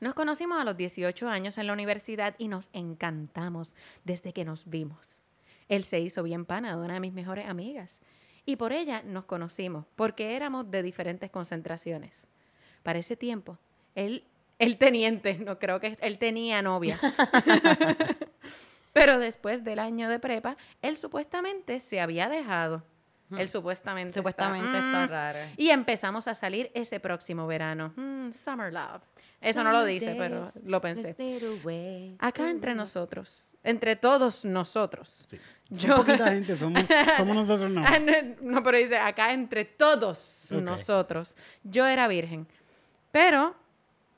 Nos conocimos a los 18 años en la universidad y nos encantamos desde que nos vimos. Él se hizo bien pana de una de mis mejores amigas y por ella nos conocimos porque éramos de diferentes concentraciones. Para ese tiempo, él, el teniente, no creo que él tenía novia. Pero después del año de prepa, él supuestamente se había dejado. Él supuestamente. Supuestamente está Mm. raro. Y empezamos a salir ese próximo verano. Mm, summer love. Eso no lo dice, pero lo pensé. Acá entre nosotros, entre todos nosotros. Sí. Yo- Son poquita gente, somos, somos nosotros no. Ah, no, no, pero dice, acá entre todos Ok. nosotros. Yo era virgen. Pero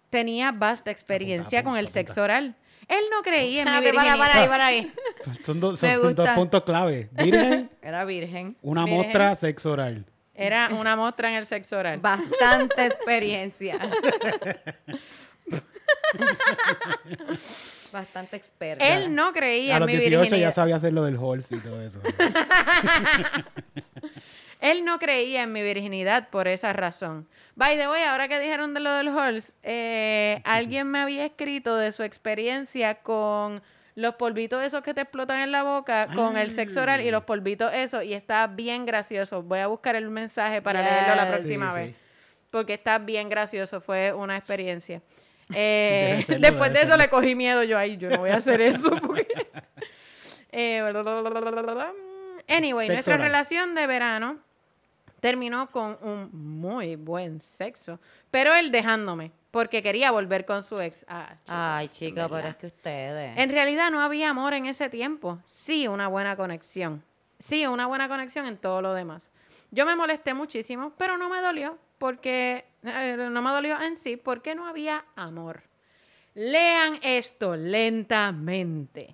tenía vasta experiencia Apunta, con el apunta, sexo oral. Él no creía en mi Espérate, para, virginidad. para ahí, para ahí. Son, dos, Me son dos puntos clave. Virgen, Era virgen. una Virgen. mostra, sexo oral. Era una muestra en el sexo oral. Bastante experiencia. Bastante experta. Él no creía A en los mi 18 ya sabía hacer lo del horse y todo eso. Él no creía en mi virginidad por esa razón. By the way, ahora que dijeron de lo del Halls, eh, alguien me había escrito de su experiencia con los polvitos esos que te explotan en la boca, con el sexo oral y los polvitos esos, y está bien gracioso. Voy a buscar el mensaje para leerlo la próxima Sí, vez. sí. Porque está bien gracioso, fue una experiencia. Eh, después de eso le cogí miedo yo ahí, yo no voy a hacer eso. Porque... Eh, anyway, Sexo nuestra oral. relación de verano terminó con un muy buen sexo, pero él dejándome porque quería volver con su ex. Ah, Ay, chica, pero es que ustedes. En realidad no había amor en ese tiempo, sí una buena conexión, sí una buena conexión en todo lo demás. Yo me molesté muchísimo, pero no me dolió porque eh, no me dolió en sí porque no había amor. Lean esto lentamente.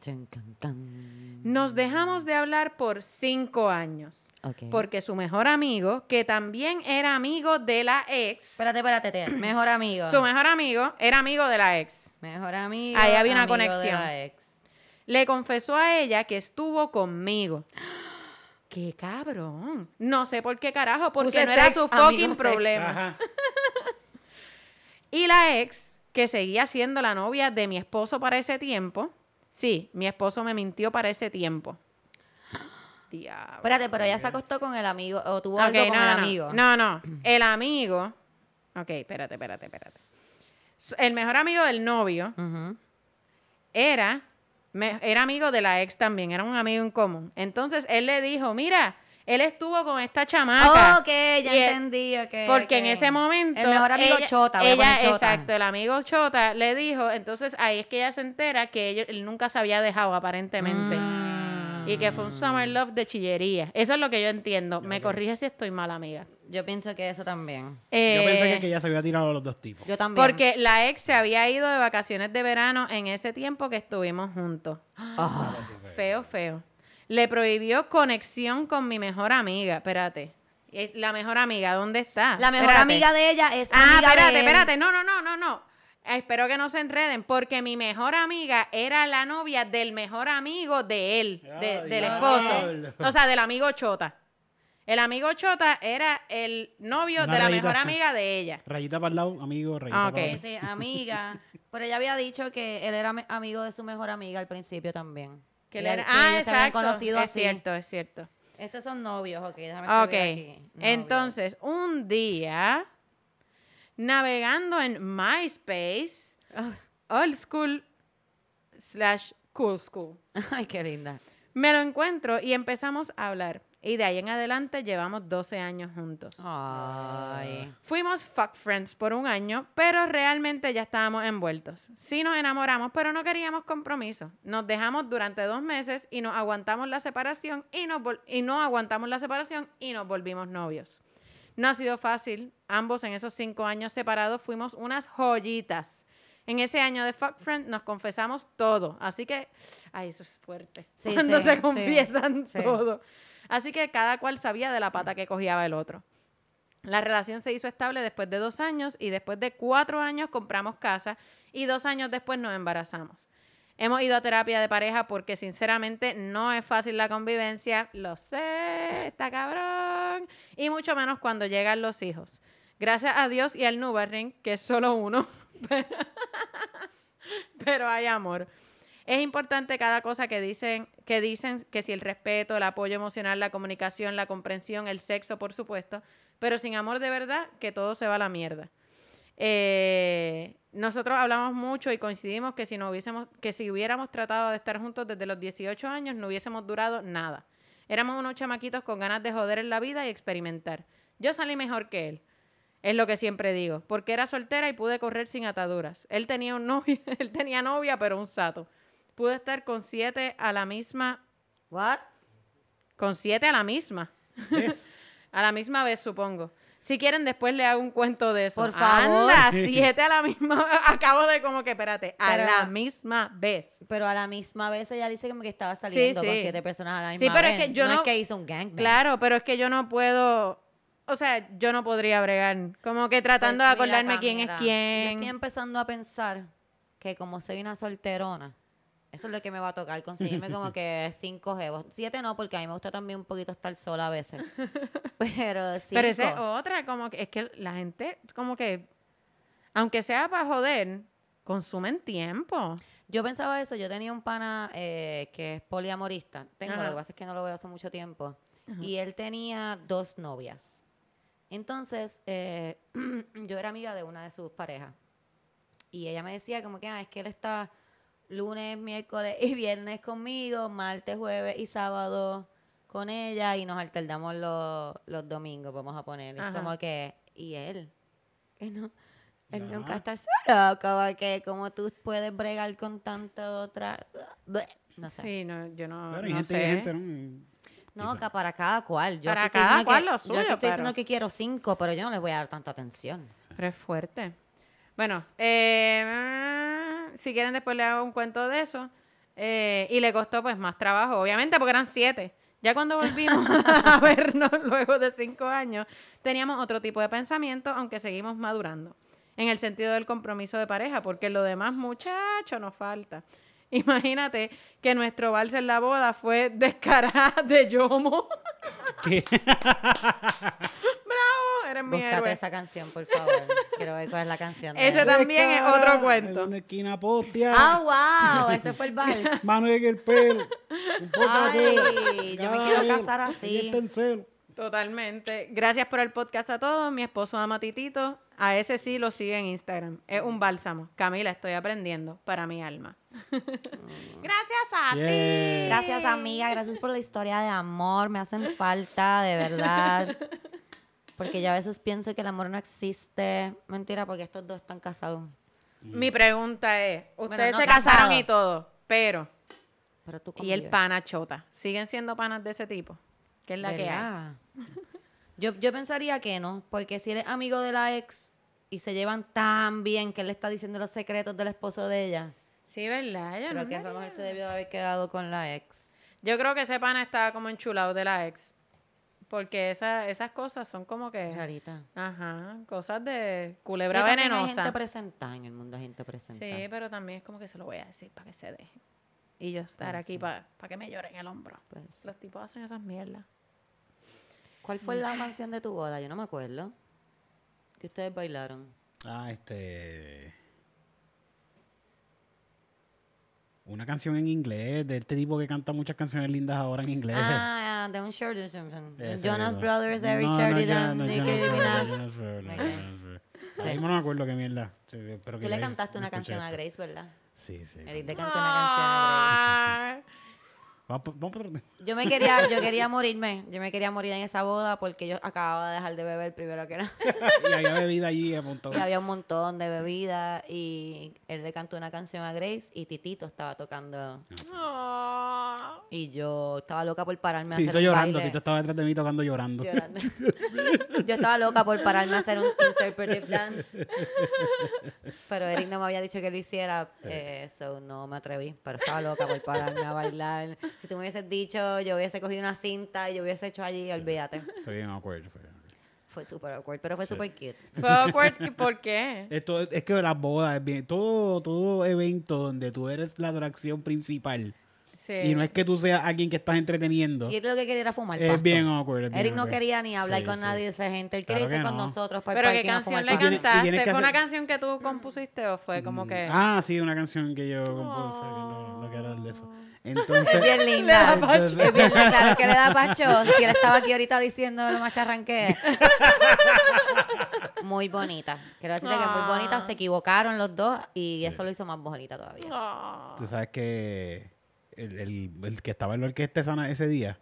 Nos dejamos de hablar por cinco años. Porque su mejor amigo, que también era amigo de la ex, Espérate, espérate, te- mejor amigo. su mejor amigo era amigo de la ex, Mejor amigo. Ahí había una amigo de conexión. la ex. le confesó a ella que estuvo conmigo. ¡Qué cabrón! No sé por qué carajo, porque Puse no era sex, su fucking problema. Y la ex, que seguía siendo la novia de mi esposo para ese tiempo, sí, mi esposo me mintió para ese tiempo. Diablo. Espérate, pero ella se acostó con el amigo o tuvo Ok, algo con no, el no, amigo. No, no. El amigo. Ok, espérate, espérate, espérate. El mejor amigo del novio era, me- era amigo de la ex también, era un amigo en común. Entonces él le dijo, mira, él estuvo con esta chamaca. Ok, ya él- entendí, ok. Porque en ese momento. El mejor amigo ella- Chota, voy ella, Chota. Exacto, el amigo Chota le dijo. Entonces ahí es que ella se entera que él nunca se había dejado aparentemente. Mm. Y que fue un summer love de chillería. Eso es lo que yo entiendo. Me corrige si estoy mal, amiga. Yo pienso que eso también. Yo Eh, pensé que, que ya se había tirado a los dos tipos. Yo también. Porque la ex se había ido de vacaciones de verano en ese tiempo que estuvimos juntos. Ah, Feo, feo. Le prohibió conexión con mi mejor amiga. Espérate. Eh, La mejor amiga, ¿dónde está? la mejor Espérate. amiga de ella es Ah, amiga espérate, de él. espérate. No, no, no, no, no. Espero que no se enreden, porque mi mejor amiga era la novia del mejor amigo de él, de- del esposo. O sea, del amigo Chota. El amigo Chota era el novio Una de la rayita. mejor amiga de ella. Rayita para el lado, amigo, rayita Ah, para el Sí, sí, amiga. Pero ella había dicho que él era amigo de su mejor amiga al principio también. Que Ella- le- que ah, se exacto. conocido es así. cierto, es cierto. Estos son novios, ok, déjame Ok. escribir aquí. Novios. Entonces, un día navegando en MySpace, old school slash cool school. Ay, qué linda. Me lo encuentro y empezamos a hablar. Y de ahí en adelante llevamos 12 años juntos. Ay. Fuimos fuck friends por un año, pero realmente ya estábamos envueltos. Sí nos enamoramos, pero no queríamos compromiso. Nos dejamos durante dos meses y nos aguantamos la separación y, nos y no aguantamos la separación y nos volvimos novios. No ha sido fácil. Ambos en esos cinco años separados fuimos unas joyitas. En ese año de fuck friend nos confesamos todo. Así que, ay, eso es fuerte. Sí, Cuando sí, se confiesan sí. todo. Así que cada cual sabía de la pata que cogía el otro. La relación se hizo estable después de dos años y después de cuatro años compramos casa y dos años después nos embarazamos. Hemos ido a terapia de pareja porque sinceramente no es fácil la convivencia, lo sé, está cabrón, y mucho menos cuando llegan los hijos. Gracias a Dios y al Nubarring, que es solo uno, pero hay amor. Es importante cada cosa que dicen, que dicen que si el respeto, el apoyo emocional, la comunicación, la comprensión, el sexo, por supuesto, pero sin amor de verdad, que todo se va a la mierda. Eh, nosotros hablamos mucho y coincidimos que si no hubiésemos, que si hubiéramos tratado de estar juntos desde los 18 años, no hubiésemos durado nada. Éramos unos chamaquitos con ganas de joder en la vida y experimentar. Yo salí mejor que él. Es lo que siempre digo, porque era soltera y pude correr sin ataduras. Él tenía un novio, él tenía novia, pero un sato. Pude estar con siete a la misma, What? con siete a la misma, a la misma vez supongo. Si quieren después le hago un cuento de eso. Por favor. Anda, siete a la misma, acabo de como que espérate, a Pero- la misma vez. Pero a la misma vez ella dice como que estaba saliendo con sí. siete personas a la misma Sí, pero es que yo no, no- es que hizo un gangbang. Claro, pero es que yo no puedo, o sea, yo no podría bregar, como que tratando Pues de mira, acordarme quién es Camila, Yo quién. estoy empezando a pensar que como soy una solterona, eso es lo que me va a tocar, conseguirme como que cinco jevos. Siete no, porque a mí me gusta también un poquito estar sola a veces. Pero cinco. Pero esa es otra, como que es que la gente, como que, aunque sea para joder, consumen tiempo. Yo pensaba eso, yo tenía un pana eh, que es poliamorista. Tengo, Ajá. lo que pasa es que no lo veo hace mucho tiempo. Y él tenía dos novias. Entonces, eh, yo era amiga de una de sus parejas. Y ella me decía como que, ah, es que él está lunes, miércoles y viernes conmigo, martes, jueves y sábado con ella y nos alternamos los, los domingos, vamos a poner. Es Ajá. como que, y él, que no, él nunca está solo, como que, como tú puedes bregar con tanto otra, no sé. Sí, no, yo no, Pero hay no gente, sé. hay gente, ¿no? No, que para cada cual. Yo Para aquí estoy cada cual que- lo Yo suyo, estoy pero- diciendo que quiero cinco, pero yo no les voy a dar tanta atención. Pero es fuerte. Bueno, eh, si quieren después le hago un cuento de eso. Eh, y le costó pues más trabajo, obviamente, porque eran siete. Ya cuando volvimos a vernos luego de cinco años, teníamos otro tipo de pensamiento, aunque seguimos madurando. En el sentido del compromiso de pareja, porque lo demás, muchacho, nos falta. Imagínate que nuestro vals en la boda fue descarada de Yomo. ¿Qué? Eres mi Búscate héroe. esa canción, por favor. Quiero ver cuál es la canción. de Ese él. también es otro cuento. En una esquina postia. ¡Ah, wow! Ese fue el vals. Mano en el pelo. Un. Ay, yo me quiero casar así. está en celo. Totalmente. Gracias por el podcast a todos. Mi esposo ama a Titito. A ese sí lo sigue en Instagram. Es un bálsamo. Camila, estoy aprendiendo para mi alma. Gracias a Yeah. ti. Gracias, amiga. Gracias por la historia de amor. Me hacen falta, de verdad. Porque yo a veces pienso que el amor no existe. Mentira, porque estos dos están casados. Mi pregunta es, ustedes no se casado. casaron y todo, pero Pero tú ¿y el pana chota? ¿Siguen siendo panas de ese tipo? ¿Qué es la que hay? Yo, yo pensaría que no, porque si él es amigo de la ex y se llevan tan bien que él le está diciendo los secretos del esposo de ella, Sí, ¿verdad? Yo, creo no que esa mujer se debió haber quedado con la ex. Yo creo que ese pana está como enchulado de la ex. Porque esa, esas cosas son como que... Rarita. Ajá, cosas de Que culebra Hay venenosa. gente presentada en el mundo, hay gente presentada. Sí, pero también es como que se lo voy a decir para que se deje. Y yo estar aquí para que me lloren el hombro. Pues, Los tipos hacen esas mierdas. ¿Cuál fue la canción de tu boda? Yo no me acuerdo. Que ustedes bailaron. Ah, este. Una canción en inglés de este tipo que canta muchas canciones lindas ahora en inglés. Ah, de un short. Jonas mismo. Brothers, Eric No, no, ya, no, Nicki Minaj. Mismo no me acuerdo qué mierda. Sí, pero Tú que le cantaste una canción a esto. Grace, ¿verdad? Sí, sí. Eric le cantó una canción a Grace. Yo me quería, yo quería morirme. Yo me quería morir en esa boda porque yo acababa de dejar de beber primero que nada. y había bebida allí apuntado. Y había un montón de bebida y él le cantó una canción a Grace y Titito estaba tocando. Y yo estaba loca por pararme a Tito hacer un llorando, baile. Tito estaba detrás de mí tocando llorando. Llorando. Yo estaba loca por pararme a hacer un interpretive dance. Pero Eric no me había dicho que lo hiciera, eh, so no me atreví. Pero estaba loca por pararme a bailar. Si tú me hubieses dicho, yo hubiese cogido una cinta y yo hubiese hecho allí, olvídate. Fue bien awkward. Fue. Fue súper awkward, pero fue súper cute. Fue awkward. ¿y ¿Por qué? Esto, es que las bodas, es bien, todo, todo evento donde tú eres la atracción principal Sí. y no es que tú seas alguien que estás entreteniendo. Y él lo que quería era fumar. Es pasto. bien awkward, es bien Eric no awkward. quería ni hablar Sí, con sí. nadie de esa gente. Él Claro quería irse que con no. nosotros para el ¿Pero qué canción le cantaste? ¿Fue una canción que tú compusiste o fue como que...? Ah, sí, una canción que yo compuse, que no, no quiero hablar de eso. Es Entonces, bien Le linda. da pacho. Es bien linda. Claro que le da pacho. Si él estaba aquí ahorita diciendo lo macharranque. Muy bonita. Quiero decirte que muy bonita. Se equivocaron los dos y eso lo hizo más bonita todavía. Ah. tú sabes que el, el- el que estaba en la orquesta esa- ese día,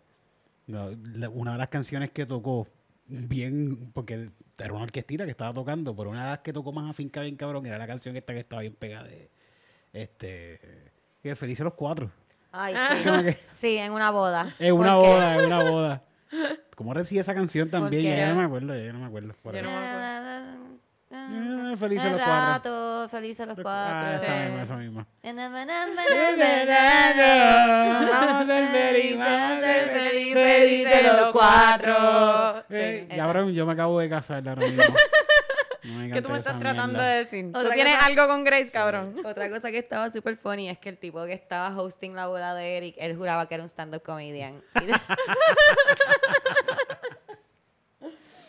una de las canciones que tocó bien, porque era una orquestita que estaba tocando, pero una de las que tocó más afinca bien cabrón era la canción esta que estaba bien pegada de este que Felices los Cuatro. Ay, Como sí. que- Sí, en una boda. Es una boda, es una boda. ¿Cómo decía esa canción también? Ya no me acuerdo, ya no me acuerdo. Por Yo no me acuerdo. Eh, Felices El los Cuatro. rato, felices los cuatro. Ah, esa Sí. misma, esa misma. Vamos a ser feliz, vamos a ser feliz, Felices los cuatro. Sí. y ahora yo me acabo de casar ahora mismo. No ¿Qué tú me estás tratando mierda. de decir? ¿Tú Otra tienes cosa- algo con Grace, cabrón? Otra cosa que estaba súper funny es que el tipo que estaba hosting la boda de Eric, él juraba que era un stand-up comedian.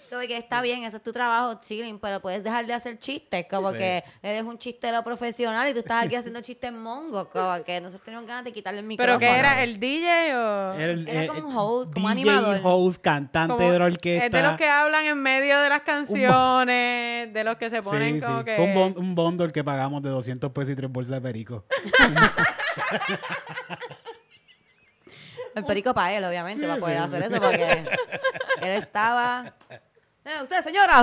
Y- Como que está bien, ese es tu trabajo, chilling, pero puedes dejar de hacer chistes, como Sí. que eres un chistero profesional y tú estás aquí haciendo chistes mongos, como que nosotros tenemos ganas de quitarle el micrófono. ¿Pero qué era? ¿El DJ o...? Era, el- Era eh, como un host, como DJ, animador. host, cantante Como- de la orquesta. Es de los que hablan en medio de las canciones, de los que se ponen Sí, como sí. que... Fue un, bon- un bundle que pagamos de 200 pesos y tres bolsas de perico. El perico para él, obviamente, para poder hacer eso, porque él estaba. Eh, usted, señora,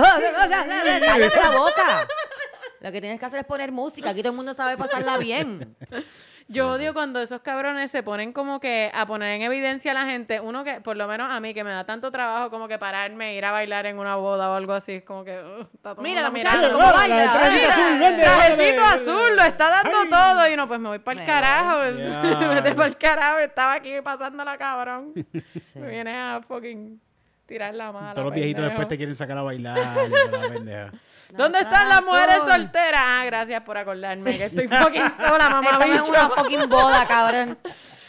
cállate la boca. Lo que tienes que hacer es poner música. Aquí todo el mundo sabe pasarla bien. Yo odio cuando esos cabrones se ponen como que a poner en evidencia a la gente. Uno que, por lo menos a mí, que me da tanto trabajo como que pararme, ir a bailar en una boda o algo así. Es como que... uh, está todo el Mira la muchacha cómo la baila. trajecito mira. azul. Trajecito azul, lo está dando Ay. todo. Y uno, pues me voy para el Me carajo. voy. Vete para el carajo. Estaba aquí pasándola, cabrón. Sí. Me vienes a fucking tirar la mala. Todos los viejitos pendejo. después te quieren sacar a bailar. la. ¿Dónde están las mujeres solteras? Ah, gracias por acordarme que estoy fucking sola, mamá Estamos en una bicho. fucking boda, cabrón.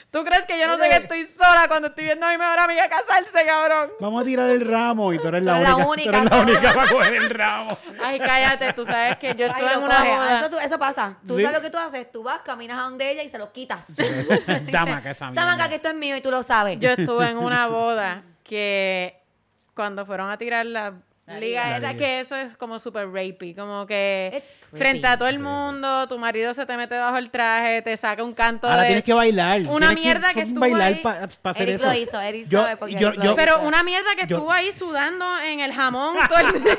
¿Tú crees que yo no sé que estoy sola cuando estoy viendo a mi mejor amiga casarse, cabrón? Vamos a tirar el ramo y tú eres la Tú eres la única. única, tú eres la única para coger el ramo. Ay, cállate, tú sabes que yo Ay, estuve en una coge. boda. Eso, tú- eso pasa. Tú Sí. sabes lo que tú haces. Tú vas, caminas a donde ella y se los quitas. Dama, que esa mierda. que esto es mío y tú lo sabes. Yo estuve en una boda que cuando fueron a tirar la liga esa, La liga. que eso es como super rapey, como que frente a todo el Sí, sí. mundo, tu marido se te mete bajo el traje, te saca un canto Ahora de... tienes que bailar. Una Tienes mierda que fucking estuvo bailar ahí. para hacer Eric eso. lo hizo, Eric Yo- sabe porque yo- Eric lo yo- hizo. Pero una mierda que Yo- estuvo ahí sudando en el jamón todo el día.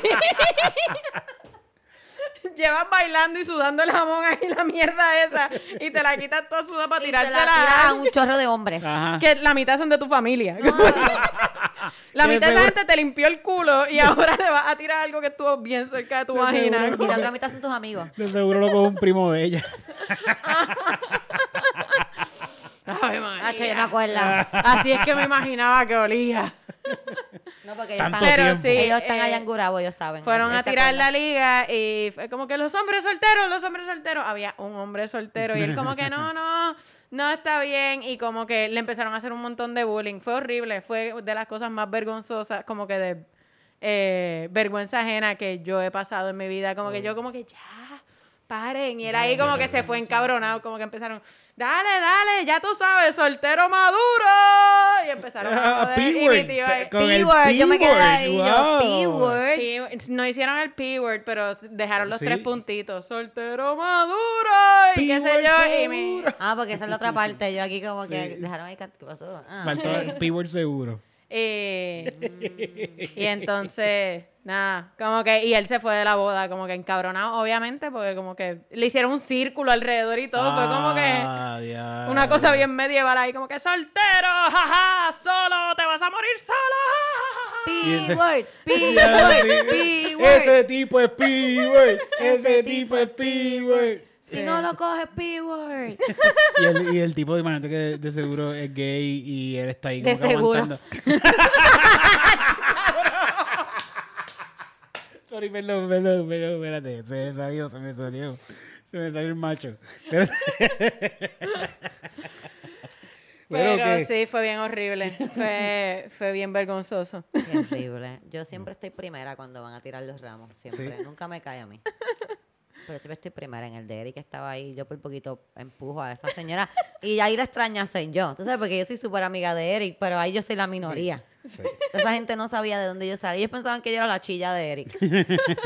Llevas bailando y sudando el jamón ahí, la mierda esa, y te la quitas toda sudada para se la a un chorro de hombres. Ajá. Que la mitad son de tu familia. la Que mitad de esa gente te limpió el culo y ahora le vas a tirar algo que estuvo bien cerca de tu De vagina. seguro. Y la otra mitad son tus amigos. De seguro lo coge un primo de ella. Ave María. Nacho, yo me acuerdo. Así es que me imaginaba que olía. No, porque ellos Tanto están, Pero tiempo. sí. ellos están eh, allá en Gurabo, ellos saben. Fueron a tirar la liga y fue como que los hombres solteros, los hombres solteros. Había un hombre soltero y él como que no, no, no está bien. Y como que le empezaron a hacer un montón de bullying. Fue horrible, fue de las cosas más vergonzosas, como que de eh, vergüenza ajena que yo he pasado en mi vida. Como que yo como que ya, paren. Y él ahí como que se fue encabronado, como que empezaron, dale, dale, ya tú sabes, soltero maduro. Y empezaron a joder. Y mi P-word, tío ahí- yo me quedé ahí, yo. P-word. No hicieron el P-word, pero dejaron los tres puntitos. Soltero maduro y qué sé yo. Y mi- seguro. Ah, porque esa es la otra parte. Yo aquí como que dejaron ahí. ¿Qué pasó? Ah, Faltó el P-word seguro. Eh, y entonces, nada, como que, y él se fue de la boda, como que encabronado, obviamente, porque como que le hicieron un círculo alrededor y todo, fue como que Ah, diablo. una cosa bien medieval ahí, como que soltero, jaja, solo, te vas a morir solo, P-word. P-word, P-word. Ese tipo es P-word. Ese tipo es P-word. Si no lo coges, P-word. Y el, y el tipo, imagínate que de, de seguro es gay y él está ahí De como que seguro. aguantando. Sorry, perdón, perdón, perdón, espérate. Se me salió, se me salió. Se me salió el macho. Espérate. Pero que- sí, fue bien horrible, fue, fue bien vergonzoso. Qué horrible. Yo siempre estoy primera cuando van a tirar los ramos. Siempre. Sí. Nunca me cae a mí. Pero siempre estoy primera. En el de Eric estaba ahí. Yo por poquito empujo a esa señora. Y ahí la extraña soy yo. Tú sabes, porque yo soy súper amiga de Eric, pero ahí yo soy la minoría. Esa gente no sabía de dónde yo salía. Ellos pensaban que yo era la chilla de Eric.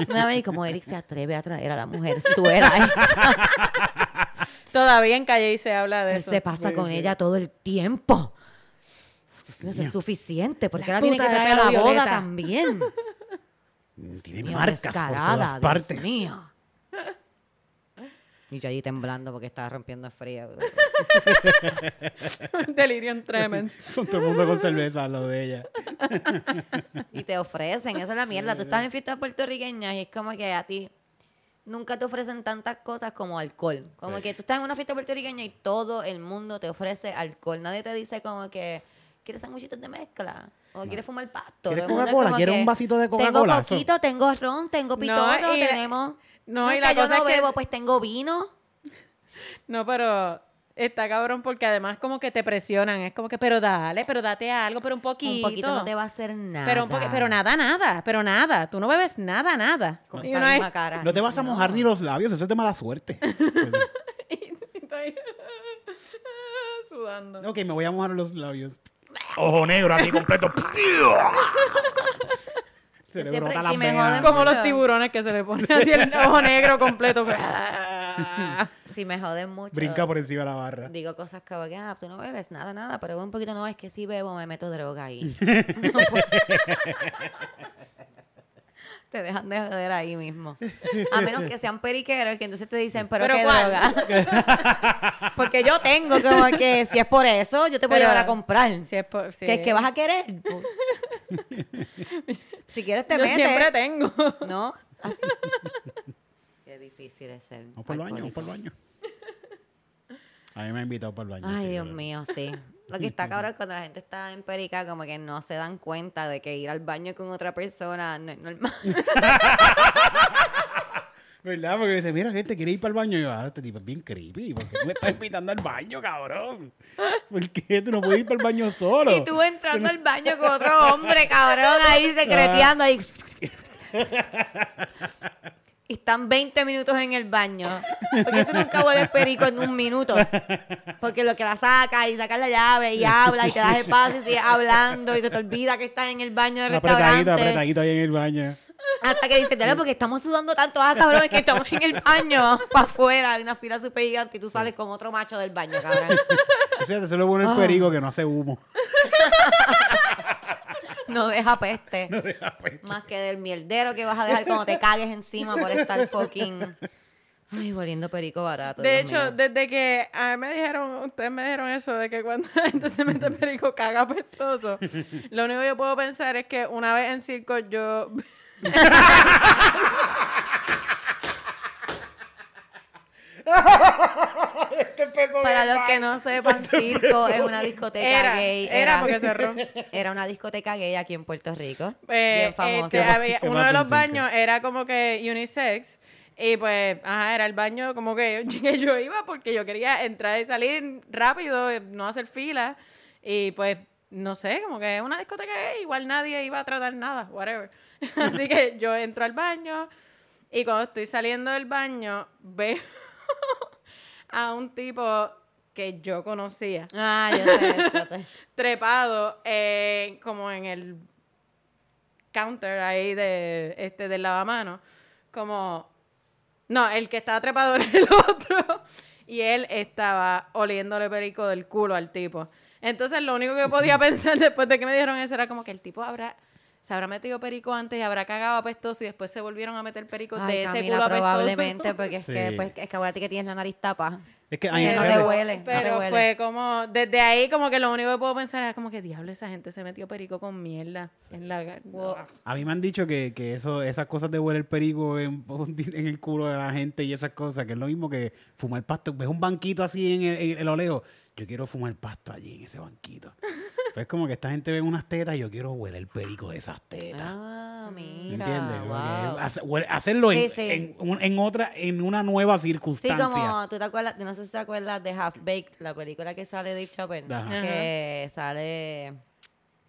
Una vez, y como Eric se atreve a traer a la mujer suera esa. Todavía en calle y se habla de Él eso. se pasa con ella todo el tiempo. No es suficiente, porque La ahora tiene que traer a la boda también. Tiene Mío, marcas por todas partes. Dios mío. Y yo allí temblando porque estaba rompiendo el frío. Delirium tremens. Con todo el mundo con cerveza, lo de ella. Y te ofrecen, esa es la mierda. Tú estás en fiestas puertorriqueñas y es como que a ti nunca te ofrecen tantas cosas como alcohol. Como que tú estás en una fiesta puertorriqueña y todo el mundo te ofrece alcohol. Nadie te dice como que quieres sanguchitos de mezcla o quieres fumar pasto. ¿Quieres Coca-Cola? ¿Quieres un vasito de Tengo Coca-Cola? coquito, tengo ron, tengo pitorro, y la- no, y la que yo cosa no es que- bebo, pues tengo vino. No, pero está cabrón porque además como que te presionan. Es como que, pero dale, pero date algo, pero un poquito. Un poquito no te va a hacer nada. Pero, un pero nada, nada, pero nada. Tú no bebes nada, nada. Con esa misma cara. No te vas a mojar ni los labios, eso es de mala suerte. ahí sudando. ok, me voy a mojar los labios. Ojo negro aquí completo. Se le brota si la Como mucho. los tiburones que se le pone así el ojo negro completo. Si me joden mucho. Brinca por encima de la barra. Digo cosas como que, ah, tú no bebes nada, nada, pero un poquito no, es que si bebo me meto droga ahí. No. Te dejan de joder ahí mismo. A menos que sean periqueros, que entonces te dicen, pero, ¿Pero qué cuál? droga. Porque yo tengo como que, si es por eso, yo te puedo Pero- llevar a comprar. Si es por- sí. ¿Qué, qué vas a querer? Si quieres te Yo metes. siempre tengo. ¿No? Así. Qué difícil es ser Vamos por el baño, por el baño. A mí me ha invitado para el baño. Ay, sí, Dios pero- mío, sí. Lo que está cabrón es cuando la gente está en perica, como que no se dan cuenta de que ir al baño con otra persona no es normal. ¿Verdad? Porque dice, mira, gente, quiere ir para el baño. Y yo, ah, este tipo es bien creepy. ¿Por qué tú me estás invitando al baño, cabrón? ¿Por qué tú no puedes ir para el baño solo? y tú entrando al baño con otro hombre, cabrón, ahí secreteando ahí. Y están 20 minutos en el baño. Porque tú nunca vuelves perico en un minuto. Porque lo que la saca y sacas la llave y habla y te das el paso y sigues hablando y se te olvida que estás en el baño del apretadito, restaurante. apretadito ahí en el baño. Hasta que dice, dale, porque estamos sudando tanto, ah, cabrón, es que estamos en el baño, para afuera, hay una fila súper gigante y tú sales con otro macho del baño, cabrón. O sea, eso lo bueno Ah. el perico que no hace humo. No deja peste. Más que del mierdero que vas a dejar cuando te cagues encima por estar fucking... Ay, volviendo perico barato. De Dios hecho, mío. desde que a mí me dijeron, ustedes me dijeron eso de que cuando la gente se mete perico caga apestoso. Lo único que yo puedo pensar es que una vez en circo yo Para los que no sepan, Circo es una discoteca era, gay. era porque cerró. Era una discoteca gay aquí en Puerto Rico. Eh, bien famosa. este, había- ¿Qué uno de los baños era como que unisex. Y pues, ajá, era el baño como que, que yo iba porque yo quería entrar y salir rápido, no hacer fila. Y pues, no sé, como que es una discoteca gay, igual nadie iba a tratar nada, whatever. Así que yo entro al baño y cuando estoy saliendo del baño veo a un tipo que yo conocía Ah, yo sé. trepado eh, como en el counter ahí de este del lavamanos, como no, el que estaba trepado era el otro y él estaba oliéndole perico del culo al tipo. Entonces, lo único que podía pensar después de que me dijeron eso era como que el tipo habrá se habrá metido perico antes y habrá cagado apestoso y después se volvieron a meter perico Ay, de ese Camila, culo apestoso. probablemente, porque es que, pues, es que acuérdate que tienes la nariz tapa. Es que a mí- no a te huele, no te Pero huele. fue como, desde ahí como que lo único que puedo pensar era como que diablo, esa gente se metió perico con mierda en la gar- A mí me han dicho que, que eso, esas cosas de huele el perico en, en el culo de la gente y esas cosas, que es lo mismo que fumar pasto. Ves un banquito así en el, en el oleo. Yo quiero fumar pasto allí en ese banquito. Pero es como que esta gente ve unas tetas y yo quiero huele el perico de esas tetas. Ah, ¿Me mira. ¿Entiendes? Wow. hace- huele- hacerlo en, Sí, sí. En, un- en otra, en una nueva Sí, circunstancia. como tú te acuerdas, no sé si te acuerdas de Half Baked, la película que sale Dave Chappelle, Ajá. que sale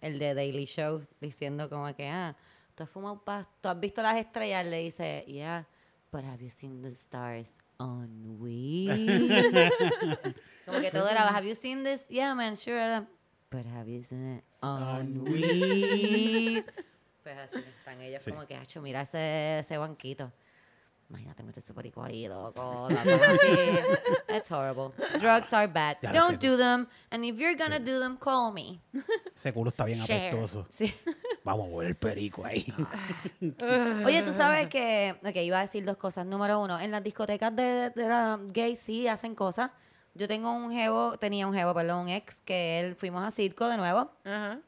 el de Daily Show diciendo como que, ah, tú has fumado pasto, tú has visto las estrellas, le dice, yeah, but have you seen the stars on weed? como que todo era, have you seen this? Yeah, man, sure. But have you seen it on weed? Pues así están ellos Sí. como que, hacho, mira ese, ese banquito. Imagínate meterse perico ahí, loco. It's horrible. Drugs are bad. Ya Don't do them. And if you're gonna do them, call me. Ese culo está bien Share. apestoso. Sí. Vamos a huele el perico ahí. Oye, tú sabes que... Ok, iba a decir dos cosas. Número uno, en las discotecas de, de la gay sí hacen cosas. Yo tengo un jevo, tenía un jevo, perdón, un ex, que él fuimos a circo de nuevo. Ajá.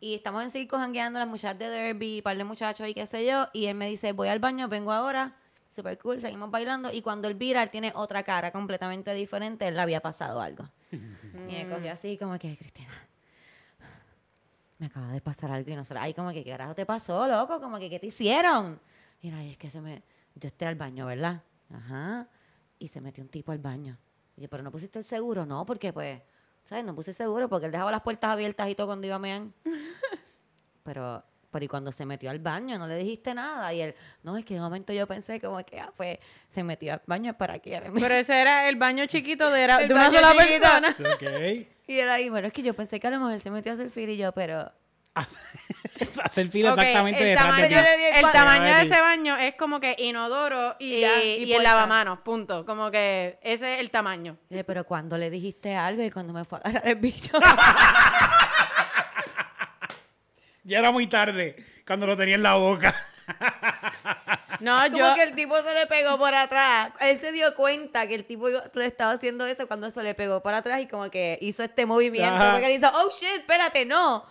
Y estamos en circo jangueando las muchachas de Derby, un par de muchachos y qué sé yo. Y él me dice, voy al baño, vengo ahora. Super cool, seguimos bailando. Y cuando él vira, él tiene otra cara completamente diferente. Él le había pasado algo. y me cogió así como que, Cristina, me acaba de pasar algo y no sé. Ay, como que, ¿qué carajo te pasó, loco? Como que, ¿qué te hicieron? "Ay, es que se me... Yo estoy al baño, ¿verdad? Ajá. Y se metió un tipo al baño. Y yo, ¿pero no pusiste el seguro? No, porque pues... ¿Sabes? No puse seguro porque él dejaba las puertas abiertas y todo cuando iba a mear. Pero, pero y cuando se metió al baño, no le dijiste nada. Y él, no, es que de momento yo pensé como que, ah, pues, se metió al baño para que... Pero ese era el baño chiquito de, era, de una baño sola chiquito. persona. ok. Y él ahí, bueno, es que yo pensé que a lo mejor se metió a hacer y yo, pero... Hacer fila Ok, exactamente el detrás de tamaño, ti. Yo le di el tamaño de de ese baño es como que inodoro y, Y ya, y y el lavamanos, punto. Como que ese es el tamaño. Pero cuando le dijiste algo y cuando me fue a agarrar el bicho... Ya era muy tarde cuando lo tenía en la boca. No, Como yo... que el tipo se le pegó por atrás. Él se dio cuenta que el tipo le estaba haciendo eso cuando se le pegó por atrás y como que hizo este movimiento. Ajá. Porque él hizo, oh shit, espérate, no.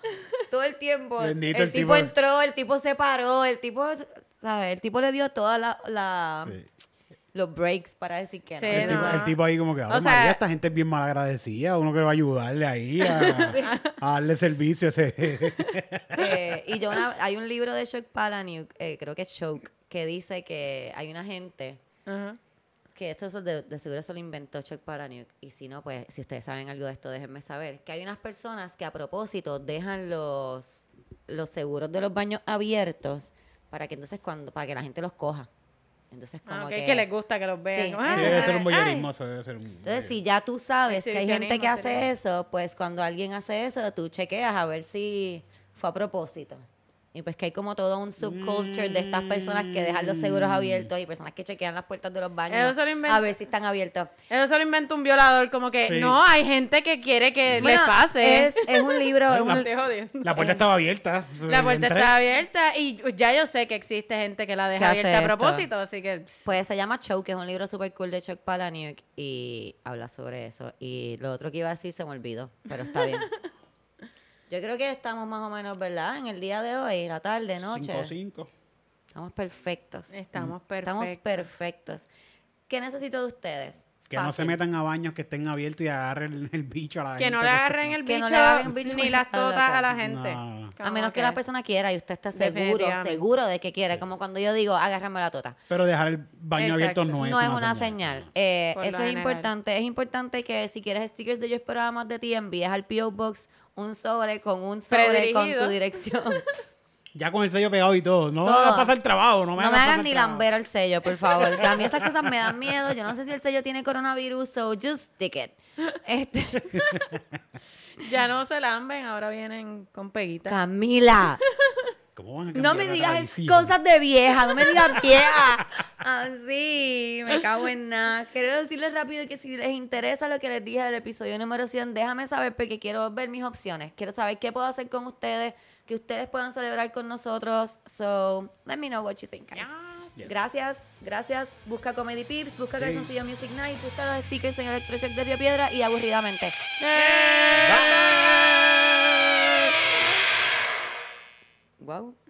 Todo el tiempo. Bendito, el, el tipo, tipo- entró, el tipo se paró, el tipo, ¿sabes? El tipo le dio toda la, la- Sí. los breaks para decir que Sí, no. El, tipo, no. el tipo ahí como que, "Ave O sea- María, esta gente es bien mal agradecida. Uno que va a ayudarle ahí a, a darle servicio a ese... Eh, y yo una- hay un libro de Chuck Palahniuk, eh, creo que es Choke, que dice que hay una gente que esto es de, de seguro se lo inventó Chuck Palahniuk y si no pues si ustedes saben algo de esto déjenme saber. Que hay unas personas que a propósito dejan los los seguros de los baños abiertos para que entonces cuando para que la gente los coja. Entonces como Ah, que, que les gusta que los vean. Sí, Sí, "Ah, debe ser un ay". voyeurismo, eso debe ser un... entonces si ya tú sabes que hay gente que hace eso pues cuando alguien hace eso tú chequeas a ver si fue a propósito y pues que hay como todo un subculture de estas personas que dejan los seguros abiertos y personas que chequean las puertas de los baños Eso se lo inventa- a ver si están abiertos Eso se lo inventa un violador, como que Sí. no, hay gente que quiere que les Bueno, pase. Es, es un libro. es un-. La puerta estaba abierta. La puerta Entré. está abierta y ya yo sé que existe gente que la deja abierta a propósito, así que pues se llama Choke, que es un libro super cool de Chuck Palahniuk y habla sobre eso. Y lo otro que iba a decir se me olvidó, pero está bien. Yo creo que estamos más o menos, ¿verdad? En el día de hoy, la tarde, noche. 5-5. Estamos perfectos. estamos perfectos. Estamos perfectos. ¿Qué necesito de ustedes? Que no se metan a baños que estén abiertos y agarren el, el bicho a la Que gente. no le agarren el Que no le agarren el bicho ni las totas a la loco. gente. No. A menos que la persona quiera y usted esté seguro, seguro de que quiere. Como cuando yo digo, agárrame la tota. Pero dejar el baño abierto no es no es una, señal. Eh, eso es general. importante. Es importante que si quieres stickers de Yo Esperaba Más de Ti, envíes al P.O. Box un sobre con un sobre con tu dirección. Ya con el sello pegado y todo. No Todo. me hagas pasar trabajo. No No me, me, hagas pasar hagan ni trabajo. lamber el sello, por favor. Que a mí esas cosas me dan miedo. Yo no sé si el sello tiene coronavirus, so just stick it. Este, Ya no se lamben, ahora vienen con peguitas. Camila. ¿Cómo van a No me digas tradición? cosas de vieja, no me digas vieja. Así, me cago en nada. Quiero decirles rápido que si les interesa lo que les dije del episodio número 100, déjame saber porque quiero ver mis opciones. Quiero saber qué puedo hacer con ustedes, que ustedes puedan celebrar con nosotros. So, let me know what you think, guys. Yes. Gracias, gracias. Busca Comedy Pips, busca Sí. Calzoncillo Music Night, busca los stickers en Electroshock de Río Piedra y aburridamente. Wow.